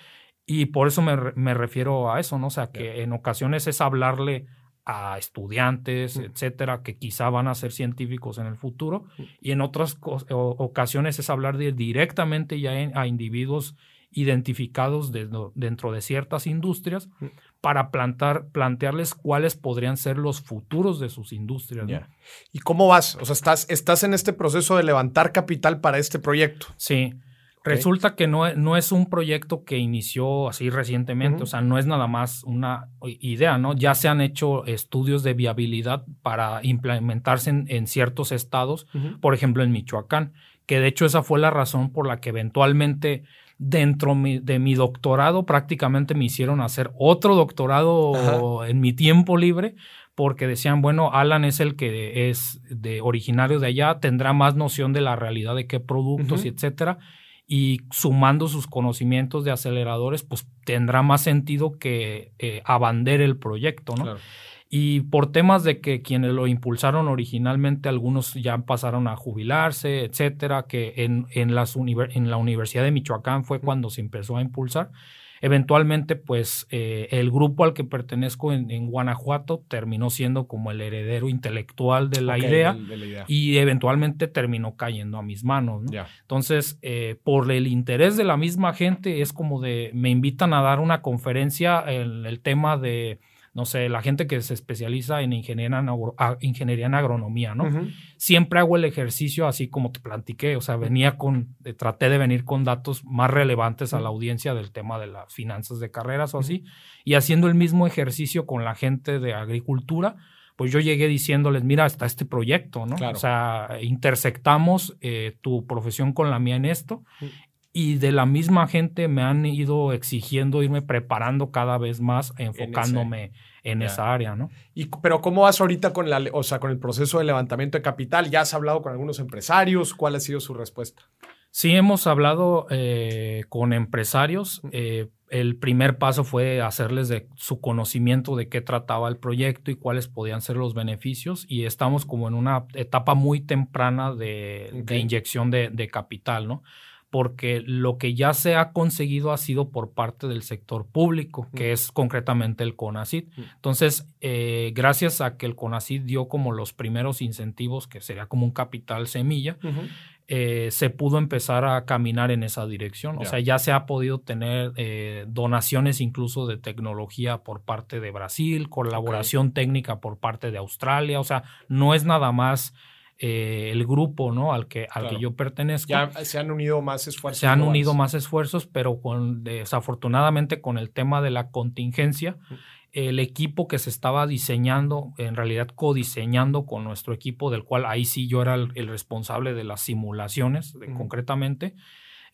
Y por eso me, me, refiero a eso, ¿no? O sea, que en ocasiones es hablarle a estudiantes, etcétera, que quizá van a ser científicos en el futuro, y en otras ocasiones es hablar directamente ya a individuos identificados dentro de ciertas industrias para plantar, plantearles cuáles podrían ser los futuros de sus industrias.
¿Y cómo vas? O sea, estás, estás en este proceso de levantar capital para este proyecto.
Sí. Resulta que no, no, es un proyecto que inició así recientemente, o sea, no es nada más una idea, ¿no? Ya se han hecho estudios de viabilidad para implementarse en, ciertos estados, por ejemplo en Michoacán, que de hecho esa fue la razón por la que eventualmente dentro de mi doctorado prácticamente me hicieron hacer otro doctorado en mi tiempo libre porque decían, bueno, Alan es el que es de originario de allá, tendrá más noción de la realidad de qué productos y etcétera y sumando sus conocimientos de aceleradores, pues tendrá más sentido que eh, abandere el proyecto, ¿no? Y por temas de que quienes lo impulsaron originalmente, algunos ya pasaron a jubilarse, etcétera, que en, en, las en la Universidad de Michoacán fue cuando se empezó a impulsar. Eventualmente, pues eh, el grupo al que pertenezco en, Guanajuato terminó siendo como el heredero intelectual de la, idea, y eventualmente terminó cayendo a mis manos. Entonces, eh, por el interés de la misma gente, es como de, me invitan a dar una conferencia en el tema de no sé, la gente que se especializa en ingeniería en, ingeniería en agronomía, ¿no? Siempre hago el ejercicio así como te platiqué, o sea, venía con, eh, traté de venir con datos más relevantes a la audiencia del tema de las finanzas de carreras o así, y haciendo el mismo ejercicio con la gente de agricultura, pues yo llegué diciéndoles, mira, está este proyecto, ¿no? O sea, intersectamos eh, tu profesión con la mía en esto y de la misma gente me han ido exigiendo irme preparando cada vez más, enfocándome en, esa área, ¿no?
Y, pero ¿cómo vas ahorita con, la, o sea, con el proceso de levantamiento de capital? ¿Ya has hablado con algunos empresarios? ¿Cuál ha sido su respuesta?
Sí, hemos hablado eh, con empresarios. Eh, el primer paso fue hacerles de su conocimiento de qué trataba el proyecto y cuáles podían ser los beneficios. Y estamos como en una etapa muy temprana de, inyección de, de capital, ¿no? Porque lo que ya se ha conseguido ha sido por parte del sector público, que es concretamente el CONACID. Entonces, eh, gracias a que el CONACID dio como los primeros incentivos, que sería como un capital semilla, eh, se pudo empezar a caminar en esa dirección. O sea, ya se ha podido tener eh, donaciones incluso de tecnología por parte de Brasil, colaboración técnica por parte de Australia. O sea, no es nada más eh, el grupo ¿no? al, que, al que yo pertenezco.
Ya se han unido más esfuerzos.
Se han unido más esfuerzos, pero con, desafortunadamente con el tema de la contingencia, el equipo que se estaba diseñando, en realidad codiseñando con nuestro equipo, del cual ahí sí yo era el, responsable de las simulaciones, concretamente,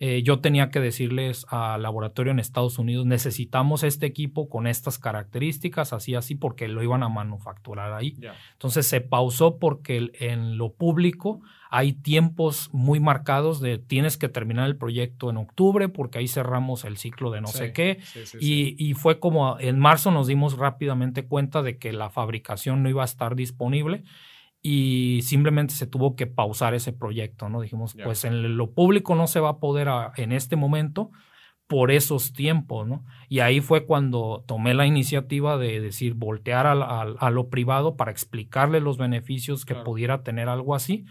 eh, yo tenía que decirles al laboratorio en Estados Unidos, necesitamos este equipo con estas características, así, así, porque lo iban a manufacturar ahí. Entonces se pausó porque en lo público hay tiempos muy marcados de tienes que terminar el proyecto en octubre porque ahí cerramos el ciclo de no sé qué. y, y, fue como en marzo nos dimos rápidamente cuenta de que la fabricación no iba a estar disponible y simplemente se tuvo que pausar ese proyecto, ¿no? Dijimos, pues en lo público no se va a poder en este momento por esos tiempos, ¿no? Y ahí fue cuando tomé la iniciativa de decir, voltear a, lo privado para explicarle los beneficios que pudiera tener algo así,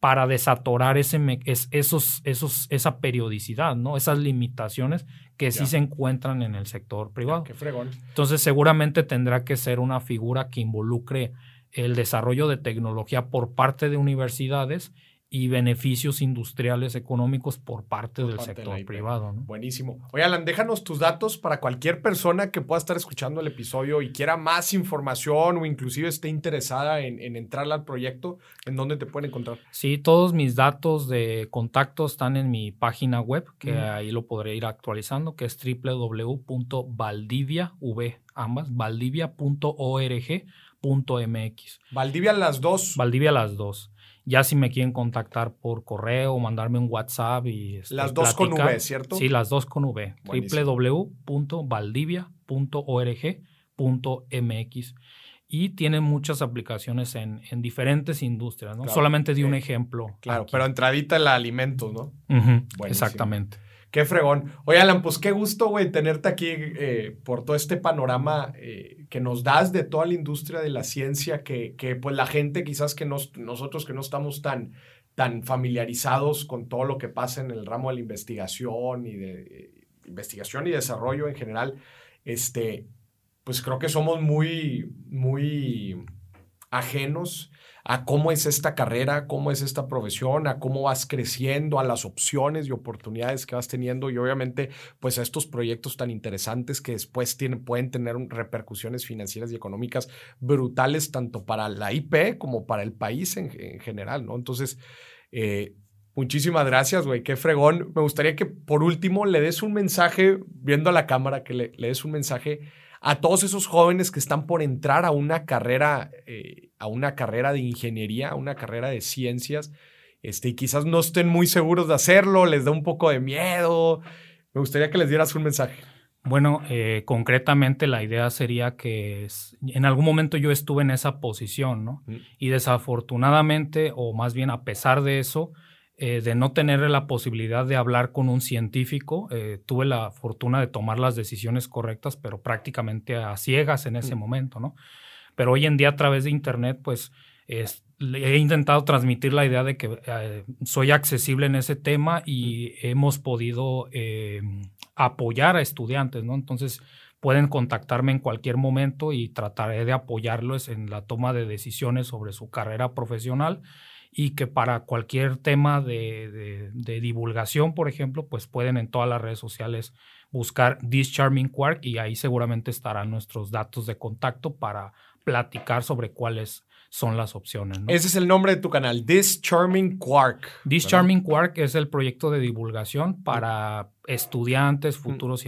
para desatorar ese, esos, esos, esa periodicidad, ¿no? Esas limitaciones que sí se encuentran en el sector privado.
qué fregón.
Entonces seguramente tendrá que ser una figura que involucre el desarrollo de tecnología por parte de universidades y beneficios industriales económicos por parte del sector privado.
Buenísimo. Oye, Alan, déjanos tus datos para cualquier persona que pueda estar escuchando el episodio y quiera más información o inclusive esté interesada en, entrar al proyecto, ¿en dónde te pueden encontrar?
Sí, todos mis datos de contacto están en mi página web, que ahí lo podré ir actualizando, que es www.valdivia, ambas, valdivia.org .mx.
Valdivia las dos.
Valdivia las dos. Ya si me quieren contactar por correo, mandarme un WhatsApp y...
Este, las dos con V, ¿cierto?
Sí, las dos con V. www.valdivia.org.mx. y tiene muchas aplicaciones en, en diferentes industrias, ¿no? Solamente di un ejemplo.
Claro, pero entradita en la alimentos, ¿no?
exactamente.
Qué fregón. Oye, Alan, pues qué gusto, güey, tenerte aquí eh, por todo este panorama eh, que nos das de toda la industria de la ciencia, que, que pues la gente quizás que nos, nosotros que no estamos tan, tan familiarizados con todo lo que pasa en el ramo de la investigación y de eh, investigación y desarrollo en general, este, pues creo que somos muy, muy ajenos a cómo es esta carrera, cómo es esta profesión, a cómo vas creciendo, a las opciones y oportunidades que vas teniendo y obviamente pues a estos proyectos tan interesantes que después tienen, pueden tener repercusiones financieras y económicas brutales tanto para la IP como para el país en, general, ¿no? Entonces, eh, Muchísimas gracias, güey. Qué fregón. Me gustaría que por último le des un mensaje, viendo a la cámara, que le, le des un mensaje a todos esos jóvenes que están por entrar a una carrera, eh, a una carrera de ingeniería, a una carrera de ciencias, este, y quizás no estén muy seguros de hacerlo, les da un poco de miedo. Me gustaría que les dieras un mensaje.
Bueno, eh, concretamente la idea sería que en algún momento yo estuve en esa posición, ¿no? Mm. Y desafortunadamente, o más bien a pesar de eso, eh, de no tener la posibilidad de hablar con un científico. Eh, tuve la fortuna de tomar las decisiones correctas, pero prácticamente a ciegas en ese mm. momento, ¿no? Pero hoy en día a través de Internet, pues he intentado transmitir la idea de que eh, soy accesible en ese tema y mm. hemos podido apoyar a estudiantes, ¿no? Entonces pueden contactarme en cualquier momento y trataré de apoyarlos en la toma de decisiones sobre su carrera profesional y que para cualquier tema de, divulgación, por ejemplo, pues pueden en todas las redes sociales buscar This Charming Quark y ahí seguramente estarán nuestros datos de contacto para platicar sobre cuáles son las opciones.
Ese es el nombre de tu canal, This Charming Quark.
This Charming Quark es el proyecto de divulgación para estudiantes, mm. futuros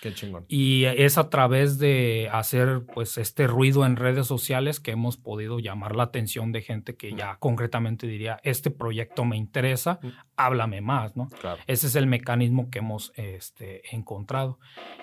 Qué chingón.
Y es a través de hacer pues este ruido en redes sociales que hemos podido llamar la atención de gente que ya concretamente diría, este proyecto me interesa, háblame más, ¿no? Ese es el mecanismo que hemos este, encontrado.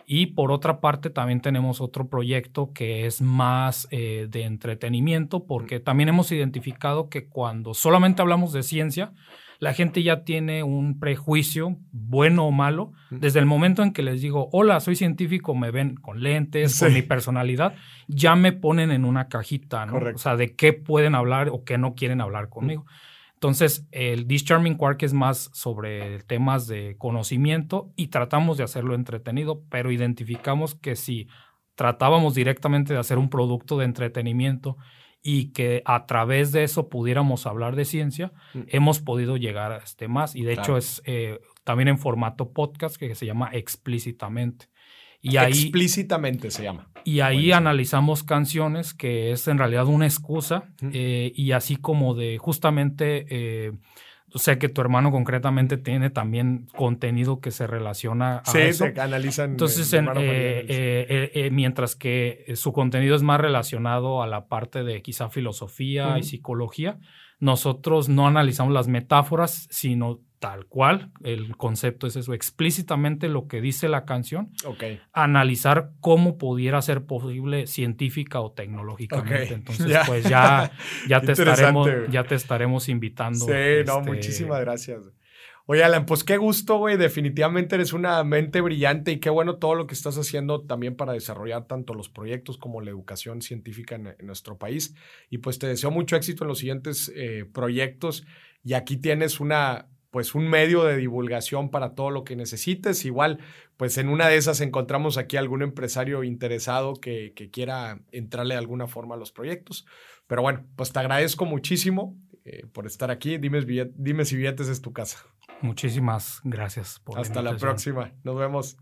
Y por otra parte también tenemos otro proyecto que es más eh, de entretenimiento porque también hemos identificado que cuando solamente hablamos de ciencia, la gente ya tiene un prejuicio, bueno o malo, desde el momento en que les digo, hola, soy científico, me ven con lentes, con mi personalidad, ya me ponen en una cajita, ¿no? O sea, de qué pueden hablar o qué no quieren hablar conmigo. Entonces, el Discharming Quark es más sobre temas de conocimiento y tratamos de hacerlo entretenido, pero identificamos que si tratábamos directamente de hacer un producto de entretenimiento y que a través de eso pudiéramos hablar de ciencia, mm. hemos podido llegar a este más. Y de hecho es eh, también en formato podcast que se llama explícitamente.
Y ahí, explícitamente se llama.
Y ahí analizamos canciones, que es en realidad una excusa, eh, y así como de justamente eh, sé que tu hermano concretamente tiene también contenido que se relaciona a
sí, eso. se analizan.
Entonces, eh, eh, eh, mientras que su contenido es más relacionado a la parte de quizá filosofía y psicología, nosotros no analizamos las metáforas, sino tal cual, el concepto es eso, explícitamente lo que dice la canción, analizar cómo pudiera ser posible científica o tecnológicamente. Entonces, pues ya, ya, te estaremos, ya te estaremos invitando.
Sí, no, este, muchísimas gracias. Oye, Alan, pues qué gusto, güey. Definitivamente eres una mente brillante y qué bueno todo lo que estás haciendo también para desarrollar tanto los proyectos como la educación científica en, nuestro país. Y pues te deseo mucho éxito en los siguientes eh, proyectos. Y aquí tienes una, pues un medio de divulgación para todo lo que necesites. Igual, pues en una de esas encontramos aquí algún empresario interesado que, quiera entrarle de alguna forma a los proyectos. Pero bueno, pues te agradezco muchísimo eh, por estar aquí. Dime, dime si billetes es tu casa.
Muchísimas gracias
por Hasta la próxima. Nos vemos.